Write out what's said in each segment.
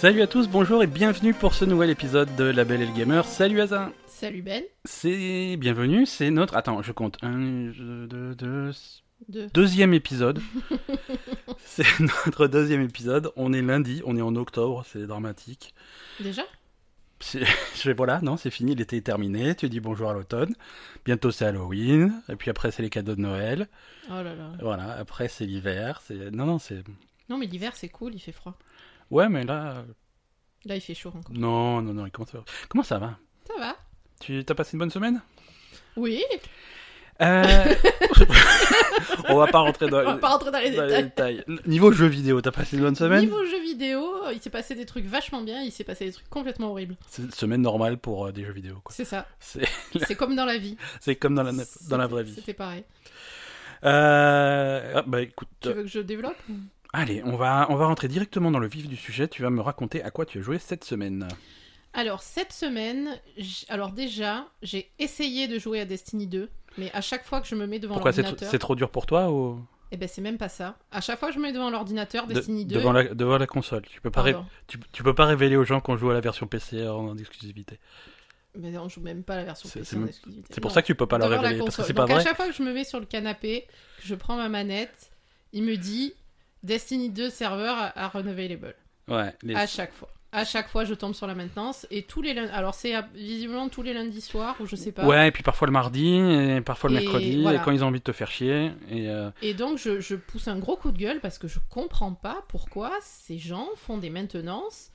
Salut à tous, bonjour et bienvenue pour ce nouvel épisode de La Belle et le Gamer. Salut Azin Salut Ben. C'est bienvenue, c'est notre... Attends, je compte. Un, deux, deux... Deux. Deuxième épisode. c'est notre deuxième épisode. On est lundi, on est en octobre, c'est dramatique. Déjà? Je voilà, non, c'est fini, l'été est terminé. Tu dis bonjour à l'automne. Bientôt c'est Halloween. Et puis après c'est les cadeaux de Noël. Oh là là. Voilà, après c'est l'hiver. C'est non, non, c'est Non mais l'hiver c'est cool, il fait froid. Ouais, mais là, Là il fait chaud encore. non, non, non. Comment ça va Comment ça va? Ça va Tu t'as passé une bonne semaine? Oui, Euh, On va pas rentrer dans, on va pas rentrer dans les dans les détails. Niveau jeux vidéo, t'as passé une bonne semaine? Niveau jeux vidéo, il s'est passé des trucs vachement bien, il s'est passé des trucs complètement horribles. C'est une semaine normale pour euh, des jeux vidéo. quoi. C'est ça. C'est C'est comme dans la vie. c'est comme dans la, dans la vraie vie. C'était pareil. Euh, ah, bah écoute, Tu veux que je développe allez, on va, on va rentrer directement dans le vif du sujet. Tu vas me raconter à quoi tu as joué cette semaine. Alors cette semaine, j- alors déjà, j'ai essayé de jouer à Destiny 2, mais à chaque fois que je me mets devant Pourquoi c'est tr- l'ordinateur, c'est trop dur pour toi ou? Eh ben c'est même pas ça. À chaque fois que je me mets devant l'ordinateur, De- Destiny 2, devant, la, devant la console Tu peux pas, ré- tu, tu peux pas révéler aux gens qu'on joue à la version PC en, exclusivité. Mais on joue même pas la version C'est- PC c'est en exclusivité. C'est pour Non. ça que tu peux pas la devant révéler parce que c'est pas Donc vrai. à chaque fois que je me mets sur le canapé, que je prends ma manette, il me dit Destiny 2 serveur are unavailable. Ouais. les- À chaque fois. À chaque fois, je tombe sur la maintenance et tous les lundis. Alors c'est visiblement tous les lundis soirs ou je sais pas. Ouais, et puis parfois le mardi, et parfois le Et mercredi, voilà. et quand ils ont envie de te faire chier. Et euh, Et donc je, je pousse un gros coup de gueule parce que je comprends pas pourquoi ces gens font des maintenances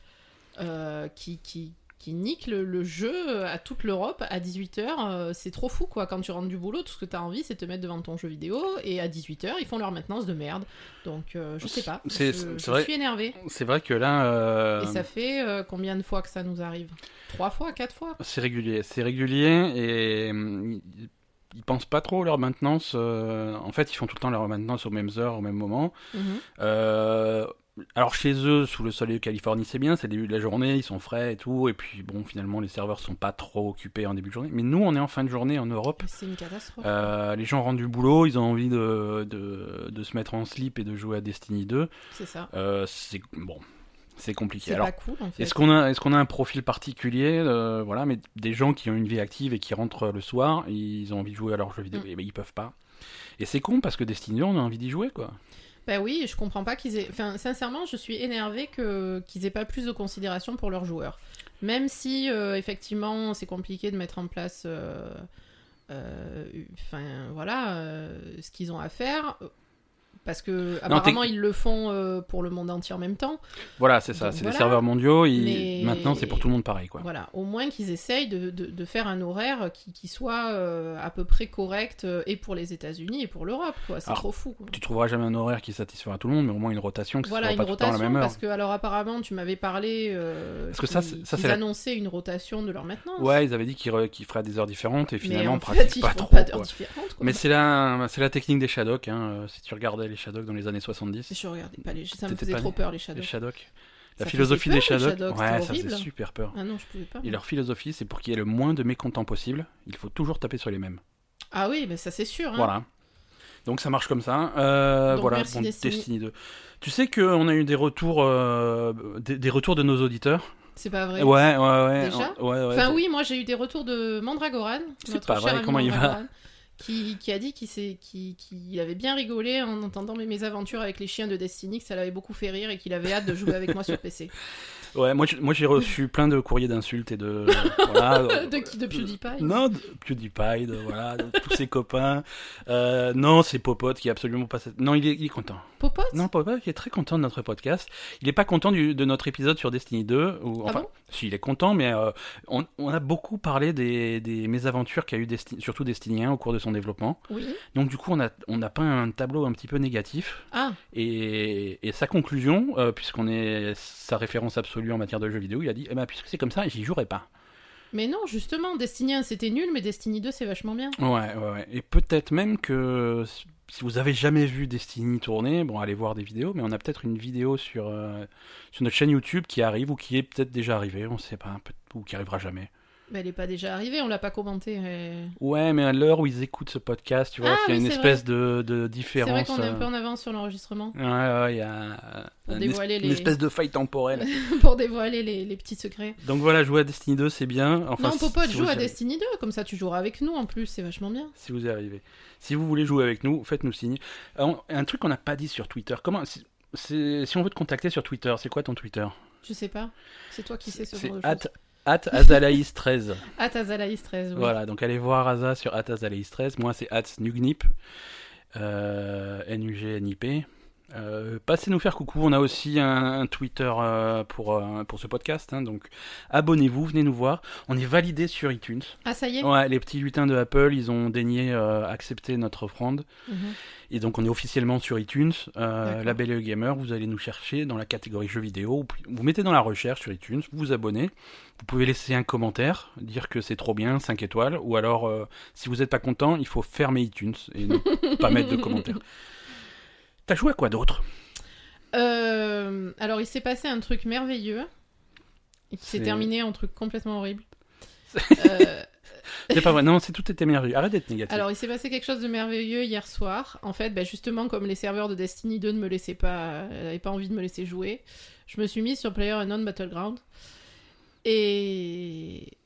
euh, qui, qui, qui niquent le, le jeu à toute l'Europe à 18h. c'est trop fou quoi. Quand tu rentres du boulot, tout ce que tu as envie c'est de te mettre devant ton jeu vidéo et à 18h ils font leur maintenance de merde. Donc euh, je sais pas. C'est- je, c'est je vrai. suis énérvée. c'est vrai que là, euh, Et ça fait euh, combien de fois que ça nous arrive? Trois fois, quatre fois? C'est régulier. C'est régulier et ils- pensent pas trop leur maintenance. euh, en fait, ils font tout le temps leur maintenance aux mêmes heures, au même moment. Mhm. Euh, alors chez eux, sous le soleil de Californie, c'est bien, c'est le début de la journée, ils sont frais et tout, et puis bon, finalement, les serveurs sont pas trop occupés en début de journée. Mais nous, on est en fin de journée en Europe. C'est une catastrophe. Euh, les gens rentrent du boulot, ils ont envie de, de, de se mettre en slip et de jouer à Destiny 2. C'est ça. Euh, c'est bon, c'est compliqué. C'est Alors, pas cool en fait. est-ce qu'on a, est-ce qu'on a un profil particulier, euh, voilà, mais des gens qui ont une vie active et qui rentrent le soir, ils ont envie de jouer à leurs jeux vidéo, Mm. et ben ils peuvent pas. Et c'est con parce que Destiny 2, on a envie d'y jouer, quoi. Bah oui, je comprends pas qu'ils aient. Enfin, sincèrement, je suis énervée que qu'ils aient pas plus de considération pour leurs joueurs. Même si, euh, effectivement, c'est compliqué de mettre en place. euh, euh, Enfin, voilà, ce qu'ils ont à faire. Parce que apparemment ils le font euh, pour le monde entier en même temps. Voilà, c'est ça, c'est voilà. des serveurs mondiaux. ils- Mais- Maintenant, c'est pour tout le monde pareil, quoi. Voilà, au moins qu'ils essayent de, de- de faire un horaire qui, qui soit euh, à peu près correct euh, et pour les États-Unis et pour l'Europe. quoi. C'est trop fou. quoi. Tu trouveras jamais un horaire qui satisfera tout le monde, mais au moins une rotation que Voilà une pas tout le temps à la rotation même heure. parce que alors apparemment tu m'avais parlé Parce que ça, c'est- ça, c'est la- annonçaient une rotation de leur maintenance. Ouais, ils avaient dit qu'ils re- feraient des heures différentes et mais finalement, en fait, ils pas font trop. pas d'heures différentes. quoi. Mais c'est la, c'est la technique des Shadok. Hein. Si tu regardais les Shadok dans les années 70, je regardais pas les ça me faisait trop peur les les Shadows. Shadok. La Ça philosophie des les Shadok, Shadok, ouais, ça faisait super peur. Ah non, je pouvais pas. Et leur philosophie, c'est pour qu'il y ait le moins de mécontents possible, il faut toujours taper sur les mêmes. Ah oui, mais ça c'est sûr. hein. Voilà. Donc ça marche comme ça. Euh, Donc, voilà, bon, Destiny. Destiny 2. Tu sais qu'on a eu des retours, euh, des, des retours de nos auditeurs. C'est pas vrai. Ouais, ouais, ouais. Déjà ouais, ouais, Enfin oui, moi j'ai eu des retours de Mandragoran, C'est pas vrai, comment il va qui, qui a dit qu'il qu'il avait bien rigolé en entendant mes mésaventures avec les chiens de Destiny, que ça l'avait beaucoup fait rire et qu'il avait hâte de jouer avec moi sur PC. Ouais, moi, j'ai reçu plein de courriers d'insultes et de. voilà, de qui De PewDiePie Non, de PewDiePie, de, voilà, de tous ses copains. Euh, non, c'est Popote qui est absolument pas. Non, il est, il est content. Popote Non, Popote qui est très content de notre podcast. Il est pas content du, de notre épisode sur Destiny 2. Ou, Ah enfin, bon? si, il est content, mais euh, on, on a beaucoup parlé des, des mésaventures qu'a eu Desti- surtout Destiny 1 au cours de son développement. Oui. Donc, du coup, on a, on a peint un tableau un petit peu négatif. Ah, Et, et sa conclusion, euh, puisqu'on est sa référence absolue en matière de jeux vidéo, il a dit eh ben, puisque c'est comme ça, j'y jouerai pas. mais non, justement, Destiny 1 c'était nul, mais Destiny 2 c'est vachement bien. Ouais, ouais, ouais. Et peut-être même que si vous avez jamais vu Destiny tourner, bon, allez voir des vidéos, mais on a peut-être une vidéo sur, euh, sur notre chaîne YouTube qui arrive ou qui est peut-être déjà arrivée, on sait pas, ou qui arrivera jamais. Elle est pas déjà arrivée, on l'a pas commenté. euh. Ouais, mais à l'heure où ils écoutent ce podcast, tu vois, Ah, il y a oui, une espèce de, de C'est différence. vrai qu'on est un euh, peu en avance sur l'enregistrement Ouais, ouais, il y a euh, une, es- espèce de faille temporelle. pour dévoiler les, les petits secrets. Donc voilà, jouer à Destiny 2, c'est bien. Enfin, non, Popote, si joue à Destiny 2, comme ça tu joueras avec nous en plus, c'est vachement bien. Si vous y arrivez. Si vous voulez jouer avec nous, faites-nous signe. Euh, on- Un truc qu'on n'a pas dit sur Twitter. Comment si, on veut te contacter sur Twitter, c'est quoi ton Twitter? Je sais pas, c'est toi qui sais ce genre de choses. At Azalaïs13. Ah, Azalaïs 13, oui. Voilà, donc allez voir Aza sur at Azalaïs13. Moi, c'est at Snugnip. Euh, N-U-G-N-I-P. Euh, passez nous faire coucou. On a aussi un, un Twitter euh, pour, euh, pour ce podcast. hein, donc abonnez-vous, venez nous voir. On est validé sur iTunes. Ah, ça y est Ouais, les petits lutins de Apple, ils ont daigné accepter notre offrande. Mhm. Et donc on est officiellement sur iTunes, la Belle Gamer, vous allez nous chercher dans la catégorie jeux vidéo, vous mettez dans la recherche sur iTunes, vous vous abonnez, vous pouvez laisser un commentaire, dire que c'est trop bien, 5 étoiles, ou alors si vous n'êtes pas content, il faut fermer iTunes et ne pas mettre de commentaires. T'as joué à quoi d'autre? Euh, alors, il s'est passé un truc merveilleux et qui s'est terminé en truc complètement horrible. Euh, C'est pas vrai, non, c'est tout était merveilleux, arrête d'être négatif. alors, il s'est passé quelque chose de merveilleux hier soir. En fait, bah, justement, comme les serveurs de Destiny 2 ne me laissaient pas, n'avaient pas envie de me laisser jouer, je me suis mise sur PlayerUnknown Battleground. Et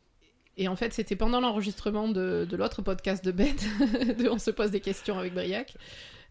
et en fait, c'était pendant l'enregistrement de, de l'autre podcast de Ben, de On se pose des questions avec Briac.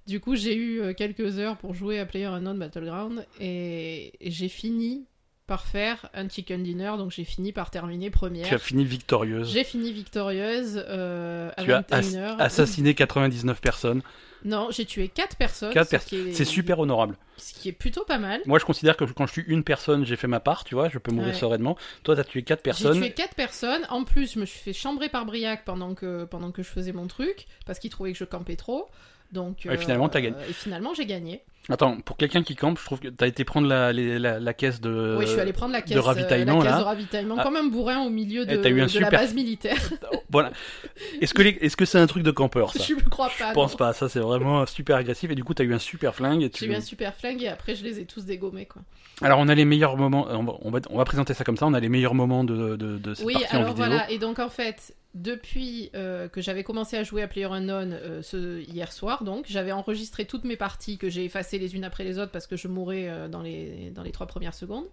Du coup, j'ai eu euh, quelques heures pour jouer à PlayerUnknown Battleground et j'ai fini par faire un chicken dinner, donc j'ai fini par terminer première. tu as fini victorieuse, J'ai fini victorieuse euh, à tu as ass- 21h. assassiné 99 personnes, Non, j'ai tué 4 personnes. Quatre ce personnes. qui est- c'est super honorable. Ce qui est plutôt pas mal. Moi je considère que quand je suis une personne, j'ai fait ma part, tu vois, je peux mourir Ouais. sereinement. Toi t'as tué 4 J'ai personnes, tué 4 personnes. En plus, je me suis fait chambrer par Briac pendant que, pendant que je faisais mon truc, parce qu'il trouvait que je campais trop. Donc, Et finalement, t'as gagné. Et finalement, j'ai gagné. Attends, pour quelqu'un qui campe, je trouve que t'as été prendre la, les- la, la caisse de. oui, je suis allé prendre la caisse, de ravitaillement, euh, la caisse là. de ravitaillement, Ah. comme un bourrin au milieu de, Eh, t'as eu un de super- la base militaire. Voilà. Est-ce que les- est-ce que c'est un truc de campeur ça je ne crois pas. Je pense non. pas. Ça c'est vraiment super agressif et du coup t'as eu un super flingue. Et tu... J'ai eu un super flingue et après, je les ai tous dégommés. Quoi. Alors on a les meilleurs moments. On va, on va, on va présenter ça comme ça. On a les meilleurs moments de, de, de cette Oui, partie en alors vidéo. voilà. Et donc, en fait, depuis euh, que j'avais commencé à jouer à PlayerUnknown euh, ce, hier soir, donc, j'avais enregistré toutes mes parties que j'ai effacées les unes après les autres parce que je mourais euh, dans, les, dans les trois premières secondes.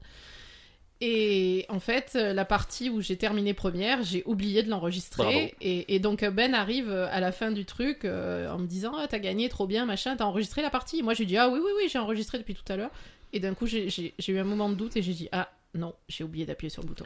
Et en fait, euh, la partie où j'ai terminé première, j'ai oublié de l'enregistrer. Et, et donc, Ben arrive à la fin du truc en me disant Ah, T'as gagné, trop bien, machin, t'as enregistré la partie Moi, je lui dis Ah, oui, oui, oui, j'ai enregistré depuis tout à l'heure. Et d'un coup, j'ai eu un moment de doute et j'ai dit Ah, non, j'ai oublié d'appuyer sur le bouton.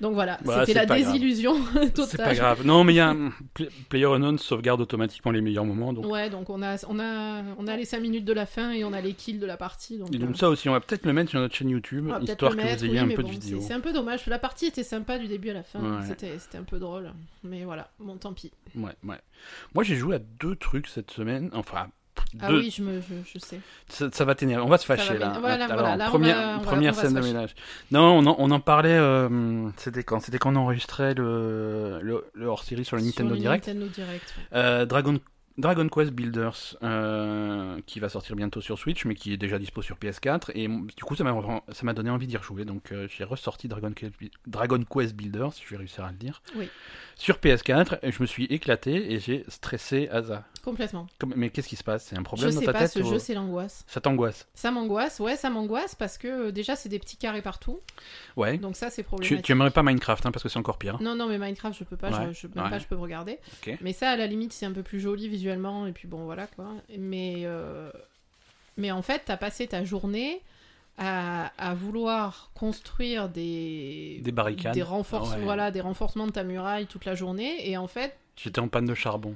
Donc voilà, Bah, c'était la désillusion totale. C'est pas grave. Non mais il y a un... Play- PlayerUnknown sauvegarde automatiquement les meilleurs moments. Donc, Ouais, donc on a, on, a, on a les 5 minutes de la fin et on a les kills de la partie. Donc, et donc euh, ça aussi, on va peut-être le mettre sur notre chaîne YouTube, histoire que mettre, vous ayez oui, un peu bon, de vidéo. C'est un peu dommage. La partie était sympa du début à la fin. Ouais. C'était c'était un peu drôle. Mais voilà, bon, tant pis. Ouais, ouais. Moi j'ai joué à deux trucs cette semaine. Enfin, Ah deux. oui, je, me, je, je sais. Ça, ça va t'énerver. On va se va fâcher là. Voilà, Alors, voilà, là, on première, va- va scène de ménage. Non, on en, on en parlait. euh, c'était quand? C'était quand on enregistrait le, le, le hors-série sur le Nintendo Sur Direct. Nintendo Direct. ouais. Euh, Dragon, Dragon Quest Builders, euh, qui va sortir bientôt sur Switch, mais qui est déjà dispo sur PS4. Et du coup, ça m'a donné envie d'y rejouer. Donc, euh, j'ai ressorti Dragon Quest, Dragon Quest Builders, si je vais réussir à le dire, Oui. sur PS4. Et je me suis éclaté et j'ai stressé Asa. Complètement. Comme- Mais qu'est-ce qui se passe? C'est un problème Je dans sais ta pas, tête ce ou- jeu, c'est l'angoisse. Ça t'angoisse? Ça m'angoisse, ouais, ça m'angoisse parce que euh, déjà, c'est des petits carrés partout. Ouais. Donc ça, c'est Tu, problématique. tu aimerais pas Minecraft, hein, parce que c'est encore pire. Non, non, mais Minecraft, je peux pas, Ouais, je, même ouais. pas, je peux me regarder. Ok. Mais ça, à la limite, c'est un peu plus joli visuellement, et puis bon, voilà quoi. Mais, euh, mais en fait, t'as passé ta journée à, à vouloir construire des, Des barricades. des, renforce- Ouais. voilà, des renforcements de ta muraille toute la journée, et en fait, J'étais en panne de charbon.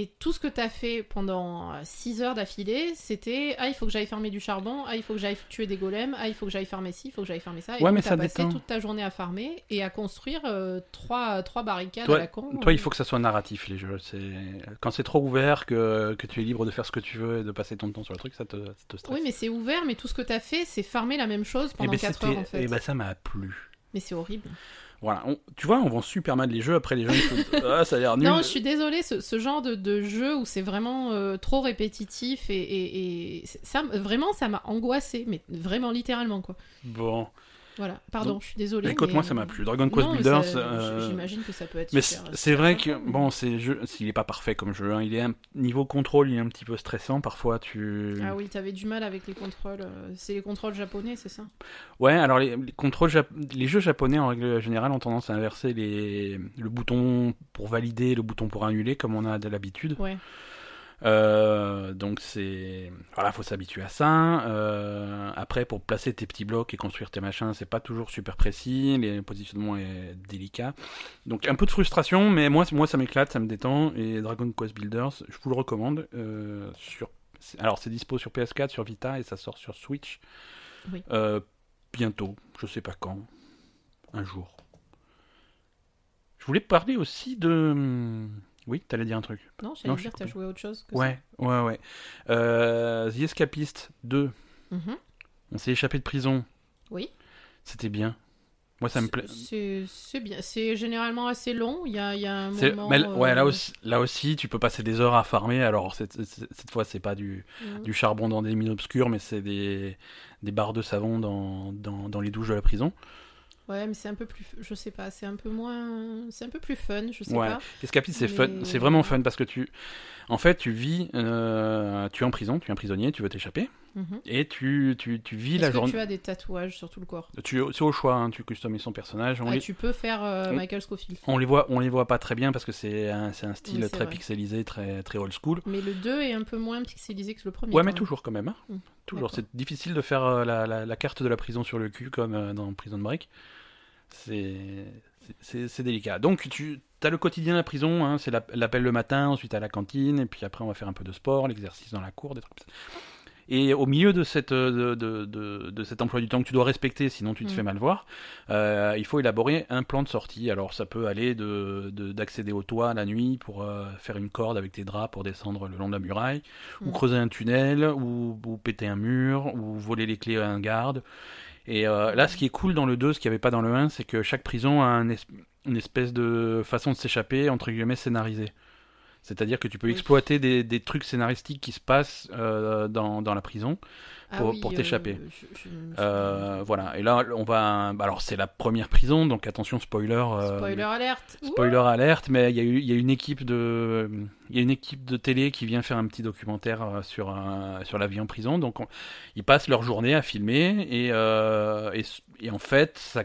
Et tout ce que t'as fait pendant 6 heures d'affilée, c'était ah, il faut que j'aille farmer du charbon, ah, il faut que j'aille tuer des golems, ah, il faut que j'aille farmer ci, il faut que j'aille farmer ça. Et Ouais, mais t'as ça passé détend. toute ta journée à farmer et à construire euh, trois, trois barricades Toi- à la con. Toi, il faut que ça soit narratif, les jeux. Quand c'est trop ouvert, que, que tu es libre de faire ce que tu veux et de passer ton temps sur le truc, ça te, ça te stresse. Oui, mais c'est ouvert, mais tout ce que t'as fait, c'est farmer la même chose Eh pendant ben, 4 c'était- heures en fait. eh ben, ça m'a plu. Mais c'est horrible. Voilà, on- tu vois, on vend super mal les jeux. Après, les gens ils font, ah, ça a l'air nul. Non, je suis désolée, ce, ce genre de, de jeu où c'est vraiment euh, trop répétitif et, et- et ça, vraiment, ça m'a angoissée, mais vraiment littéralement quoi. Bon. Voilà, pardon, Donc, je suis désolée. Écoute, mais- moi ça m'a plu. Dragon Quest Non, mais Builders. euh, J'imagine que ça peut être Mais c'est vrai que bon, c'est jeu, s'il est pas parfait comme jeu, hein, il est un niveau contrôle, il est un petit peu stressant parfois. Tu Ah oui, t'avais du mal avec les contrôles. euh, C'est les contrôles japonais, c'est ça? Ouais, alors les, les contrôles, jap- les jeux japonais en règle générale ont tendance à inverser les le bouton pour valider, le bouton pour annuler comme on a de l'habitude. Ouais. Euh, donc c'est voilà, faut s'habituer à ça. Euh, après, pour placer tes petits blocs et construire tes machins, c'est pas toujours super précis. Le positionnement est délicat. Donc un peu de frustration, mais moi, moi ça m'éclate, ça me détend. Et Dragon Quest Builders, je vous le recommande. Euh, sur alors c'est dispo sur PS4, sur Vita et ça sort sur Switch. Oui. Bientôt, je sais pas quand, un jour. Je voulais parler aussi de. Oui, t'allais dire un truc. Non, j'allais dire, suis t'as joué autre chose que Ouais, ouais, ouais. Euh, The Escapist 2, ça Mhm. on s'est échappé de prison. Oui. C'était bien. Moi, ça me plaît. C'est bien. C'est généralement assez long. Il y a, y a un moment. mais ouais, là euh, aussi, là aussi, tu peux passer des heures à farmer. Alors cette, cette- cette fois, c'est pas du, mhm. du charbon dans des mines obscures, mais c'est des, des barres de savon dans, dans, dans les douches de la prison. Ouais, mais c'est un peu plus. Je sais pas, c'est un peu moins. C'est un peu plus fun, je sais Ouais. pas. Escapiste, c'est fun, Mais- c'est vraiment fun parce que tu, en fait, tu vis, euh, tu es en prison, tu es un prisonnier, tu veux t'échapper, Mhm. et tu, tu, tu vis la journée. tu as des tatouages sur tout le corps? C'est au choix, hein, tu customises son personnage. On Ah, les- Tu peux faire euh. Michael Scofield. On les voit, on les voit pas très bien parce que c'est un, c'est un style Oui, très vrai. pixelisé, très, très old school. Mais le 2 est un peu moins pixelisé que le premier. Ouais, mais même. toujours quand même. hein. Mm, Toujours. C'est difficile de faire euh, la, la- la carte de la prison sur le cul comme dans Prison Break. C'est délicat. Donc tu as le quotidien de la prison, hein, c'est l'app- l'appel le matin, ensuite à la cantine, et puis après on va faire un peu de sport, l'exercice dans la cour, des trucs comme ça. Et au milieu de, cette, euh, de, de, de- de cet emploi du temps que tu dois respecter, sinon tu te Mm. fais mal voir, euh, il faut élaborer un plan de sortie. Alors ça peut aller de de- d'accéder au toit la nuit pour euh, faire une corde avec tes draps pour descendre le long de la muraille, ou Mm. creuser un tunnel, ou, ou péter un mur, ou voler les clés à un garde. Et euh, là, ce qui est cool dans le 2, ce qu'il n'y avait pas dans le 1, c'est que chaque prison a une espèce de façon de s'échapper, entre guillemets, scénarisée. C'est-à-dire que tu peux Oui. exploiter des, des trucs scénaristiques qui se passent euh, dans, dans la prison. Ah pour- oui, pour euh, t'échapper. je- Euh, voilà. Et là, on va. Alors, c'est la première prison, donc attention, spoiler. Spoiler alerte. Spoiler alerte, mais il y a eu, il y a une équipe de, il y a une équipe de télé qui vient faire un petit documentaire sur un- sur la vie en prison. Donc, on- ils passent leur journée à filmer et, et, et en fait, ça,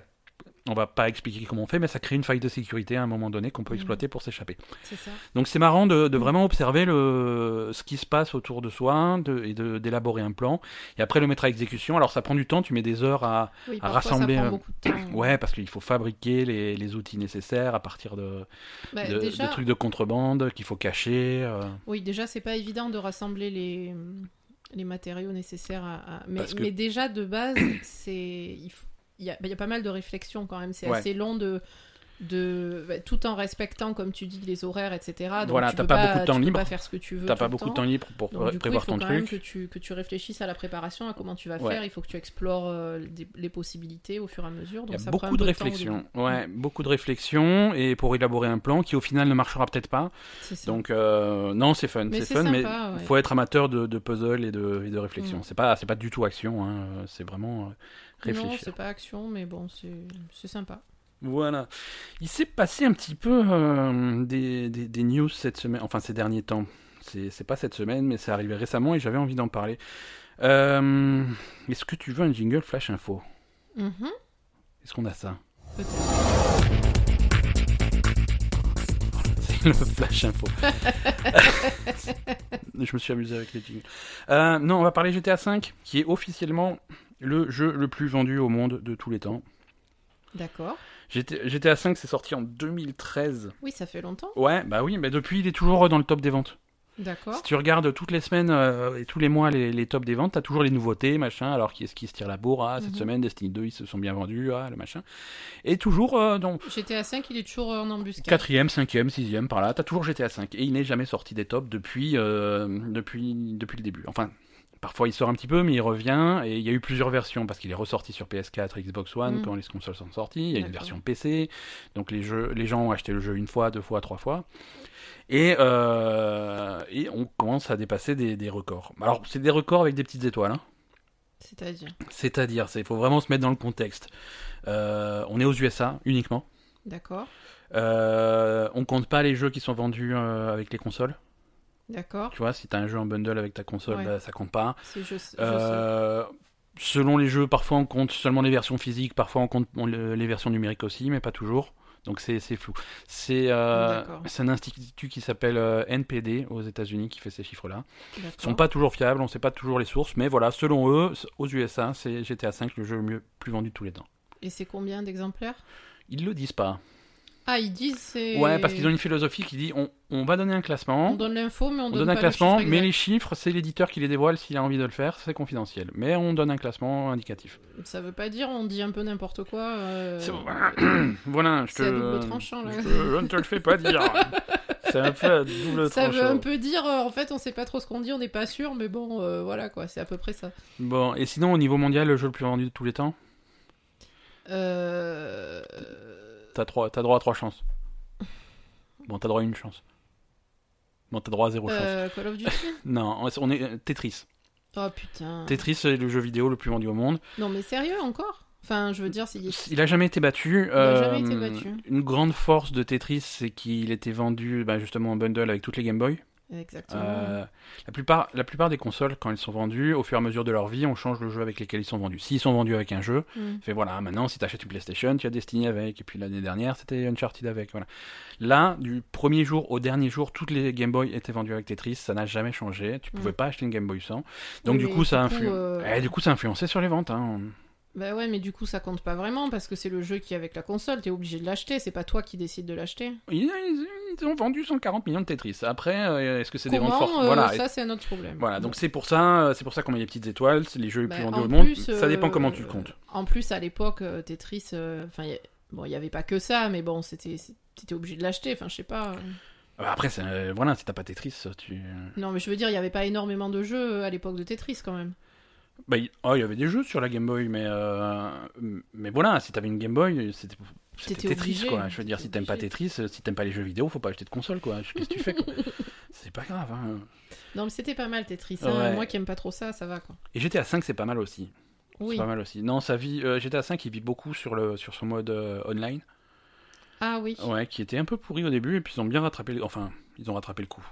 on va pas expliquer comment on fait, mais ça crée une faille de sécurité à un moment donné qu'on peut Mhm. exploiter pour s'échapper. Donc, c'est marrant de, de vraiment observer le, ce qui se passe autour de soi de, et d'élaborer un plan. Et après, le mettre à exécution. Alors, ça prend du temps. Tu mets des heures à, Oui, à rassembler, Ça prend euh, beaucoup de temps. ouais, parce qu'il faut fabriquer les, les outils nécessaires à partir de Bah, de, déjà, de trucs de contrebande qu'il faut cacher. euh. Oui, déjà, c'est pas évident de rassembler les, les matériaux nécessaires à. à- Mais, que- mais déjà, de base, c'est. Il, faut- il y a, bah, il y a pas mal de réflexions quand même. C'est Ouais. assez long de. de bah, tout en respectant, comme tu dis, les horaires, etc. Donc, Voilà, tu t'as peux pas beaucoup de temps tu peux libre. pas faire ce que tu veux. T'as pas beaucoup de temps. libre pour Donc, du coup, il prévoir faut ton quand même truc. que tu, que tu réfléchisses à la préparation, à comment tu vas Ouais. faire. Il faut que tu explores euh, des- les possibilités au fur et à mesure. Il Donc y ça a prend un beaucoup de réflexion. début. Ouais, beaucoup de réflexion et pour élaborer un plan qui au final ne marchera peut-être pas. Ça. Donc euh, non, c'est fun, c'est fun, mais sympa, ouais. faut être amateur de, de puzzle et de, et de réflexion. Mm. C'est pas c'est pas du tout action, hein, c'est vraiment non, c'est pas action, mais bon, c'est sympa. Voilà. Il s'est passé un petit peu euh, des, des, des news cette semaine, enfin ces derniers temps. C'est pas cette semaine, mais c'est arrivé récemment et j'avais envie d'en parler. Euh, Est-ce que tu veux un jingle flash info? Mhm, Est-ce qu'on a ça? C'est le flash info. Je me suis amusé avec les jingles. Euh, non, on va parler GTA V, qui est officiellement le jeu le plus vendu au monde de tous les temps. D'accord. GTA GTA V, c'est sorti en 2013. Oui, ça fait longtemps. Ouais, bah oui, mais depuis, il est toujours dans le top des ventes. D'accord. Si tu regardes toutes les semaines euh, et tous les mois les, les tops des ventes, t'as toujours les nouveautés, machin. Alors qui est-ce qui se tire la bourre Ah, cette Mhm. semaine, Destiny 2, ils se sont bien vendus, ah, le machin. Et toujours euh, dans GTA 5, il est toujours en embuscade. quatrième, cinquième, sixième, par là, t'as toujours GTA 5 et il n'est jamais sorti des tops depuis euh, depuis depuis le début. Enfin. Parfois il sort un petit peu, mais il revient, et il y a eu plusieurs versions, parce qu'il est ressorti sur PS4 et Xbox One Mhm. quand les consoles sont sorties, il y a une version PC, donc les, jeux, les gens ont acheté le jeu une fois, deux fois, trois fois, et, euh, et on commence à dépasser des, des records. Alors c'est des records avec des petites étoiles, hein. C'est-à-dire? C'est-à-dire, il faut vraiment se mettre dans le contexte. Euh, on est aux USA uniquement. D'accord. Euh, on compte pas les jeux qui sont vendus avec les consoles. D'accord. Tu vois, si t'as un jeu en bundle avec ta console, Ouais. bah, ça compte pas. Sais. Euh, selon les jeux, parfois on compte seulement les versions physiques, parfois on compte les versions numériques aussi, mais pas toujours. Donc c'est flou. C'est euh, c'est un institut qui s'appelle euh, NPD aux États-Unis qui fait ces chiffres-là. Ils sont pas toujours fiables, on sait pas toujours les sources, mais voilà, selon eux, aux USA, c'est GTA V le jeu le mieux plus vendu de tous les temps. Et c'est combien d'exemplaires? Ils le disent pas. Ah, ils disent c'est. Ouais, parce qu'ils ont une philosophie qui dit on, on va donner un classement. On donne l'info, mais on, On donne, donne pas un classement, mais les chiffres, c'est l'éditeur qui les dévoile s'il a envie de le faire, c'est confidentiel. Mais on donne un classement indicatif. Ça veut pas dire on dit un peu n'importe quoi. euh, voilà, je te. c'est double tranchant, là. Je, je ne te le fais pas dire. c'est un peu à double Ça veut un peu dire, euh, en fait, on sait pas trop ce qu'on dit, on n'est pas sûr, mais bon, euh, voilà quoi, c'est à peu près ça. Bon, et sinon, au niveau mondial, le jeu le plus vendu de tous les temps, Euh... t'as trois- t'as droit à trois chances. Bon, t'as droit à une chance. Bon, t'as droit à zéro chance. euh, Call of Duty Non, on est- est Tetris. Oh putain. Tetris, c'est le jeu vidéo le plus vendu au monde. Non, mais sérieux encore? Enfin, je veux dire, Il a jamais été battu. a jamais Euh, été battu. Une grande force de Tetris, c'est qu'il était vendu bah, justement en bundle avec toutes les Game Boy. Exactement. Euh, la, plupart, la plupart des consoles, quand elles sont vendues, au fur et à mesure de leur vie, on change le jeu avec lesquels ils sont vendus. S'ils sont vendus avec un jeu, Mm. fait voilà, maintenant si tu achètes une PlayStation, tu as Destiny avec, et puis l'année dernière c'était Uncharted avec. Voilà. Là, du premier jour au dernier jour, toutes les Game Boy étaient vendues avec Tetris, ça n'a jamais changé. Tu pouvais Mm. pas acheter une Game Boy sans. Donc du coup, ça influ- euh, Eh, du coup, ça a influencé sur les ventes. hein. Bah ouais, mais du coup, ça compte pas vraiment parce que c'est le jeu qui est avec la console, t'es obligé de l'acheter, c'est pas toi qui décides de l'acheter. Ils, ils- ont vendu 140 millions de Tetris. Après, euh, est-ce que c'est des ventes fortes euh, Voilà. Ça, c'est un autre problème. Voilà, donc c'est pour ça, euh, c'est pour ça qu'on met les petites étoiles, c'est les jeux les Bah, plus vendus en au monde. plus, Ça dépend comment tu le comptes. En plus, à l'époque, Tetris, enfin, bon, il y avait pas que ça, mais bon, c'était, t'étais obligé de l'acheter. Enfin, je sais pas. Euh, Après, voilà, si t'as pas Tetris, tu. Non, mais je veux dire, il y avait pas énormément de jeux à l'époque de Tetris quand même. Bah, il oh, il y avait des jeux sur la Game Boy, mais euh, mais voilà, si t'avais une Game Boy, c'était, Tetris, quoi. Je veux dire, si t'aimes pas. Tetris, euh, si t'aimes pas les jeux vidéo, faut pas acheter de console, quoi. Qu'est-ce que tu fais, C'est pas grave, hein. Non, mais c'était pas mal Tetris. hein. Ouais. Moi qui aime pas trop ça, ça va quoi. Et GTA 5, c'est pas mal aussi. Oui. C'est pas mal aussi. Non, ça vit, euh, GTA 5, il vit beaucoup sur le sur son mode euh, online. Ah oui. Ouais, qui était un peu pourri au début, et puis ils ont bien rattrapé, le... enfin, ils ont rattrapé le coup.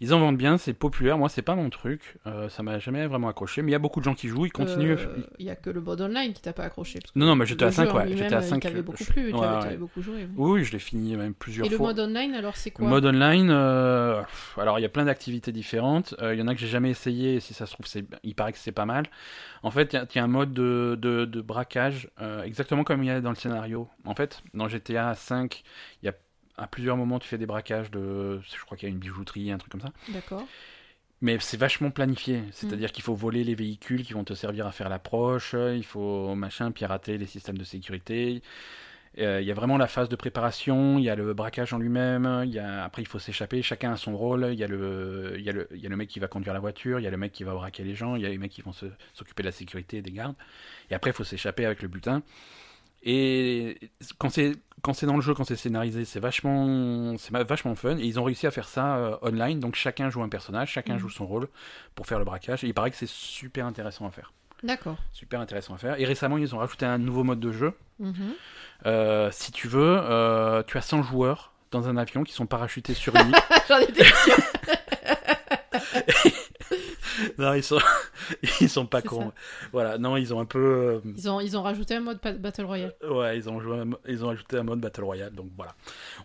Ils en vendent bien, c'est populaire. Moi, c'est pas mon truc. euh, ça m'a jamais vraiment accroché. Mais il y a beaucoup de gens qui jouent, ils continuent. Euh, Il y a que le mode online qui t'a pas accroché. parce que Non, non, mais le GTA jeu 5, en ouais, GTA il 5, t'avait je- beaucoup plu, ouais, tu avais, beaucoup joué. oui. Je l'ai fini même plusieurs Et le fois. mode online, alors c'est quoi? Mode online, euh, alors il y a plein d'activités différentes. Euh, Il y en a que j'ai jamais essayé. et Si ça se trouve, il paraît que c'est pas mal. En fait, il y a- il y, a un mode de, de, de braquage, euh, exactement comme il y a dans le scénario. En fait, dans GTA 5, il y a à plusieurs moments, tu fais des braquages de, je crois qu'il y a une bijouterie, un truc comme ça. D'accord. Mais c'est vachement planifié. C'est-à-dire qu'il faut voler les véhicules qui vont te servir à faire l'approche. Il faut machin pirater les systèmes de sécurité. Euh, Il y a vraiment la phase de préparation, il y a le braquage en lui-même, y a... après il faut s'échapper, chacun a son rôle, il y, a le... Y le... y a le mec qui va conduire la voiture, il y a le mec qui va braquer les gens, il y a les mecs qui vont se- s'occuper de la sécurité des gardes, et après il faut s'échapper avec le butin. Et quand c'est quand c'est dans le jeu, quand c'est scénarisé, c'est vachement c'est vachement fun. Et ils ont réussi à faire ça euh, online, donc chacun joue un personnage, chacun Mhm. joue son rôle pour faire le braquage. Et il paraît que c'est super intéressant à faire, D'accord. super intéressant à faire. Et récemment, ils ont rajouté un nouveau mode de jeu. Mhm. Euh, si tu veux, euh, tu as 100 joueurs dans un avion qui sont parachutés sur une île. J'en étais sûre. non, ils sont, ils sont pas cons. Voilà, non, ils ont un peu, Ils ont, ils ont rajouté un mode Battle Royale. euh, ouais, ils ont joué, ils ont ajouté un mode battle royale. Donc voilà,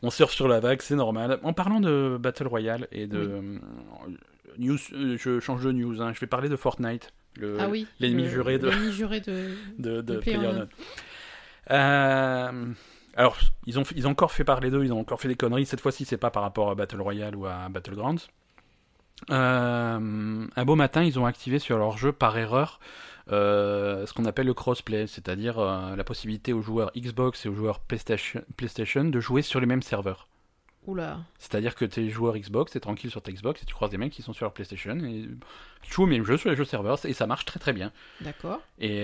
on surfe sur la vague, c'est normal. En parlant de battle royale et de euh, news, euh, je change de news. hein, je vais parler de Fortnite, le, ah oui. l'ennemi le- juré de, L'ennemi juré de. de, de de PlayerUnknown. PlayerUnknown. Euh, alors, ils ont, ils ont encore fait parler d'eux, ils ont encore fait des conneries. Cette fois-ci, c'est pas par rapport à Battle Royale ou à Battlegrounds. Euh, un beau matin, ils ont activé sur leur jeu par erreur euh, ce qu'on appelle le crossplay, c'est-à-dire euh, la possibilité aux joueurs Xbox et aux joueurs PlayStation, PlayStation de jouer sur les mêmes serveurs. Oula. C'est-à-dire que tes joueurs Xbox, t'es tranquille sur ta Xbox et tu croises des mecs qui sont sur leur PlayStation et tu joues au même jeu sur les jeux serveurs et ça marche très très bien. D'accord. Et,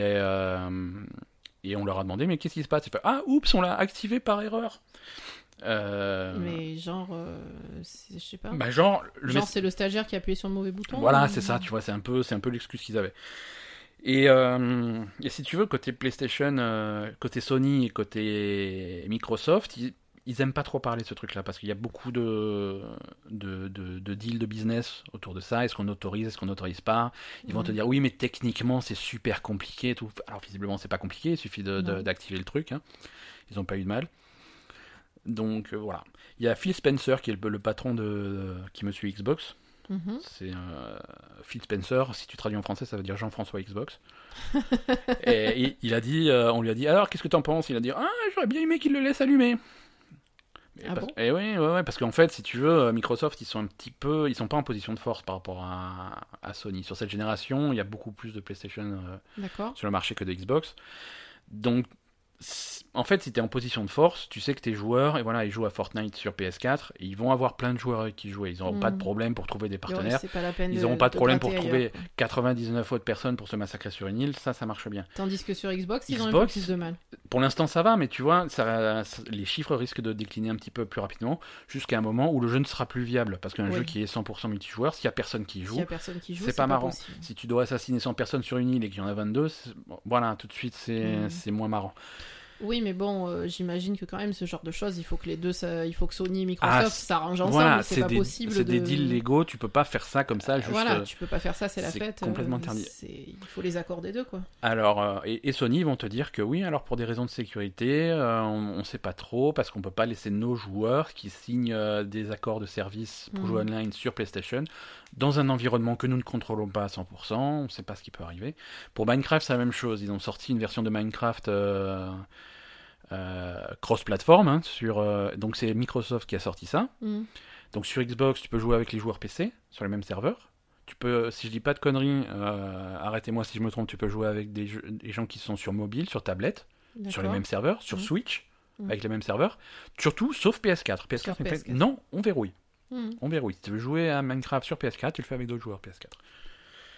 et on leur a demandé, mais qu'est-ce qui se passe? Ils font, Ah, oups, on l'a activé par erreur. Euh, Mais genre, euh, je sais pas. bah, genre, le genre, mess- c'est le stagiaire qui a appuyé sur le mauvais bouton Voilà, ou- c'est ça, tu vois, c'est un peu, c'est un peu l'excuse qu'ils avaient. Et, euh, et si tu veux, côté PlayStation, côté Sony et côté Microsoft, ils, ils aiment pas trop parler de ce truc-là parce qu'il y a beaucoup de, de, de, de deals de business autour de ça. Est-ce qu'on autorise, est-ce qu'on n'autorise pas? Ils vont te dire oui, mais techniquement c'est super compliqué. et Tout. Alors visiblement c'est pas compliqué, il suffit d'activer le truc. hein. Ils ont pas eu de mal. Donc euh, voilà. Il y a Phil Spencer qui est le, le patron de qui me suit Xbox. Mhm. C'est euh, Phil Spencer, si tu traduis en français, ça veut dire Jean-François Xbox. et il, il a dit, euh, on lui a dit, alors qu'est-ce que t'en penses? Il a dit, ah, j'aurais bien aimé qu'il le laisse allumer. Et Ah parce, bon? et oui, ouais, ouais, parce qu'en fait, si tu veux, euh, Microsoft, ils sont un petit peu, ils sont pas en position de force par rapport à, à Sony. Sur cette génération, il y a beaucoup plus de PlayStation euh, D'accord. sur le marché que de Xbox. Donc, en fait, si tu es en position de force, tu sais que tes joueurs, et voilà, ils jouent à Fortnite sur PS4, et ils vont avoir plein de joueurs qui jouer. Ils n'auront pas de Mhm. problème pour trouver des partenaires. Ils n'auront pas de problème pour trouver ailleurs, quoi. 99 autres personnes pour se massacrer sur une île, ça, ça marche bien. Tandis que sur Xbox, ils ont un peu Xbox, plus de mal. Pour l'instant, ça va, mais tu vois, ça, ça- les chiffres risquent de décliner un petit peu plus rapidement, jusqu'à un moment où le jeu ne sera plus viable. Parce qu'un Oui. jeu qui est 100% multijoueur, s'il n'y a personne qui joue, c'est pas marrant. possible. si tu dois assassiner 100 personnes sur une île et qu'il y en a 22, c'est- bon, voilà, tout de suite, c'est Mhm. c'est moins marrant. Oui, mais bon, euh, j'imagine que quand même ce genre de choses, il faut que les deux, ça- il faut que Sony et Microsoft Ah, s'arrangent ensemble. voilà, c'est pas des, possible. c'est de... des deals légaux, tu peux pas faire ça comme ça, juste. Voilà, euh, tu peux pas faire ça, c'est la c'est fête. complètement euh, interdit. Il faut les accords des deux, quoi. Alors, euh, et, et Sony vont te dire que oui, alors pour des raisons de sécurité, euh, on ne sait pas trop, parce qu'on peut pas laisser nos joueurs qui signent euh, des accords de service pour Mhm. jouer online sur PlayStation dans un environnement que nous ne contrôlons pas à 100%, on ne sait pas ce qui peut arriver. Pour Minecraft, c'est la même chose, ils ont sorti une version de Minecraft euh, euh, cross-platform, hein, sur, euh, donc c'est Microsoft qui a sorti ça. Mhm. Donc sur Xbox, tu peux jouer avec les joueurs PC sur les mêmes serveurs. Tu peux, si je dis pas de conneries, euh, arrêtez-moi si je me trompe, tu peux jouer avec des, jeux- des gens qui sont sur mobile, sur tablette, sur les mêmes serveurs, sur Mhm. Switch, Mhm. avec les mêmes serveurs. Surtout, sauf PS4. PS4, Sur n'est pas- PS4. non, on verrouille. On verrouille. Si tu veux jouer à Minecraft sur PS4, tu le fais avec d'autres joueurs PS4.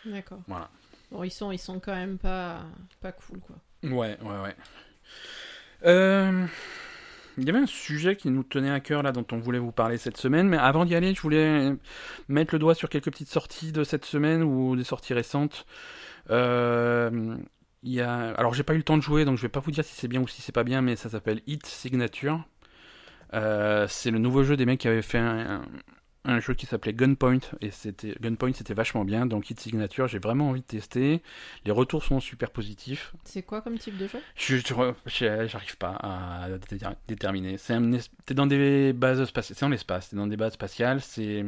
D'accord. Voilà. Bon, ils sont, ils sont quand même pas, pas cool, quoi. Ouais, ouais, ouais. Euh, Il y avait un sujet qui nous tenait à cœur là, dont on voulait vous parler cette semaine, mais avant d'y aller, je voulais mettre le doigt sur quelques petites sorties de cette semaine ou des sorties récentes. Euh, il y a... Alors, j'ai pas eu le temps de jouer, donc je vais pas vous dire si c'est bien ou si c'est pas bien, mais ça s'appelle Hit Signature. Euh, c'est le nouveau jeu des mecs qui avaient fait un, un- jeu qui s'appelait Gunpoint et c'était Gunpoint c'était vachement bien donc Hit Signature j'ai vraiment envie de tester les retours sont super positifs C'est quoi comme type de jeu? Je, j'arrive pas à dé- déterminer. C'est t'es dans des bases spatiales, c'est en l'espace, t'es dans des bases spatiales, c'est